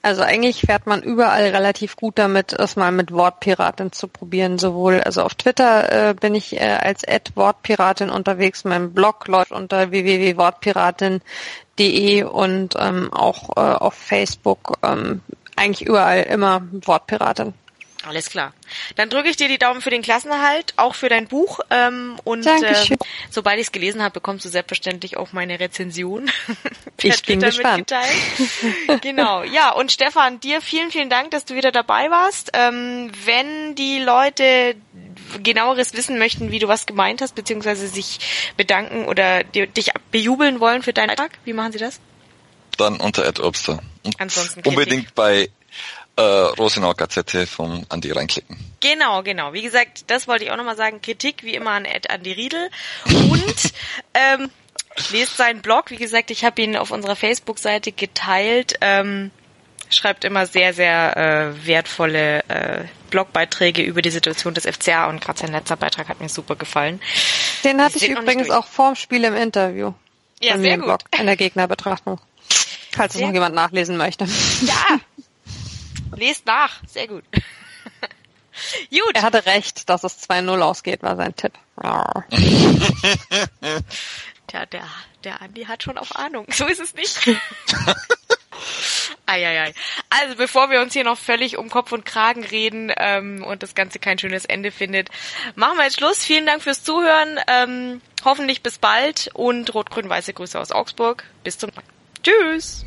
Also eigentlich fährt man überall relativ gut damit, es mal mit Wortpiratin zu probieren. Sowohl, also auf Twitter äh, bin ich äh, als Ad Wortpiratin unterwegs. Mein Blog läuft unter www.wortpiratin.de und ähm, auch äh, auf Facebook ähm, eigentlich überall immer Wortpiratin. Alles klar. Dann drücke ich dir die Daumen für den Klassenerhalt, auch für dein Buch. Ähm, und äh, sobald ich es gelesen habe, bekommst du selbstverständlich auch meine Rezension. ich bin gespannt. genau. Ja, und Stefan, dir vielen, vielen Dank, dass du wieder dabei warst. Ähm, wenn die Leute genaueres wissen möchten, wie du was gemeint hast, beziehungsweise sich bedanken oder dich bejubeln wollen für deinen Alltag, wie machen sie das? Dann unter Ed Obster. Ansonsten unbedingt bei äh, Rosenau Gazette vom Andi reinklicken. Genau, genau. Wie gesagt, das wollte ich auch nochmal sagen. Kritik wie immer an Ed Andi Riedel. Und ähm, lest seinen Blog. Wie gesagt, ich habe ihn auf unserer Facebook-Seite geteilt. Ähm, schreibt immer sehr, sehr äh, wertvolle äh, Blogbeiträge über die Situation des FCA und gerade sein letzter Beitrag hat mir super gefallen. Den hatte ich übrigens auch vorm Spiel im Interview. Ja, sehr gut. Blog, in der Gegnerbetrachtung. Falls es noch jemand nachlesen möchte. Ja, Lest nach. Sehr gut. gut. Er hatte recht, dass es 2-0 ausgeht, war sein Tipp. Tja, der, der Andi hat schon auf Ahnung. So ist es nicht. Eieiei. Also bevor wir uns hier noch völlig um Kopf und Kragen reden ähm, und das Ganze kein schönes Ende findet, machen wir jetzt Schluss. Vielen Dank fürs Zuhören. Ähm, hoffentlich bis bald und rot-grün-weiße Grüße aus Augsburg. Bis zum Tschüss.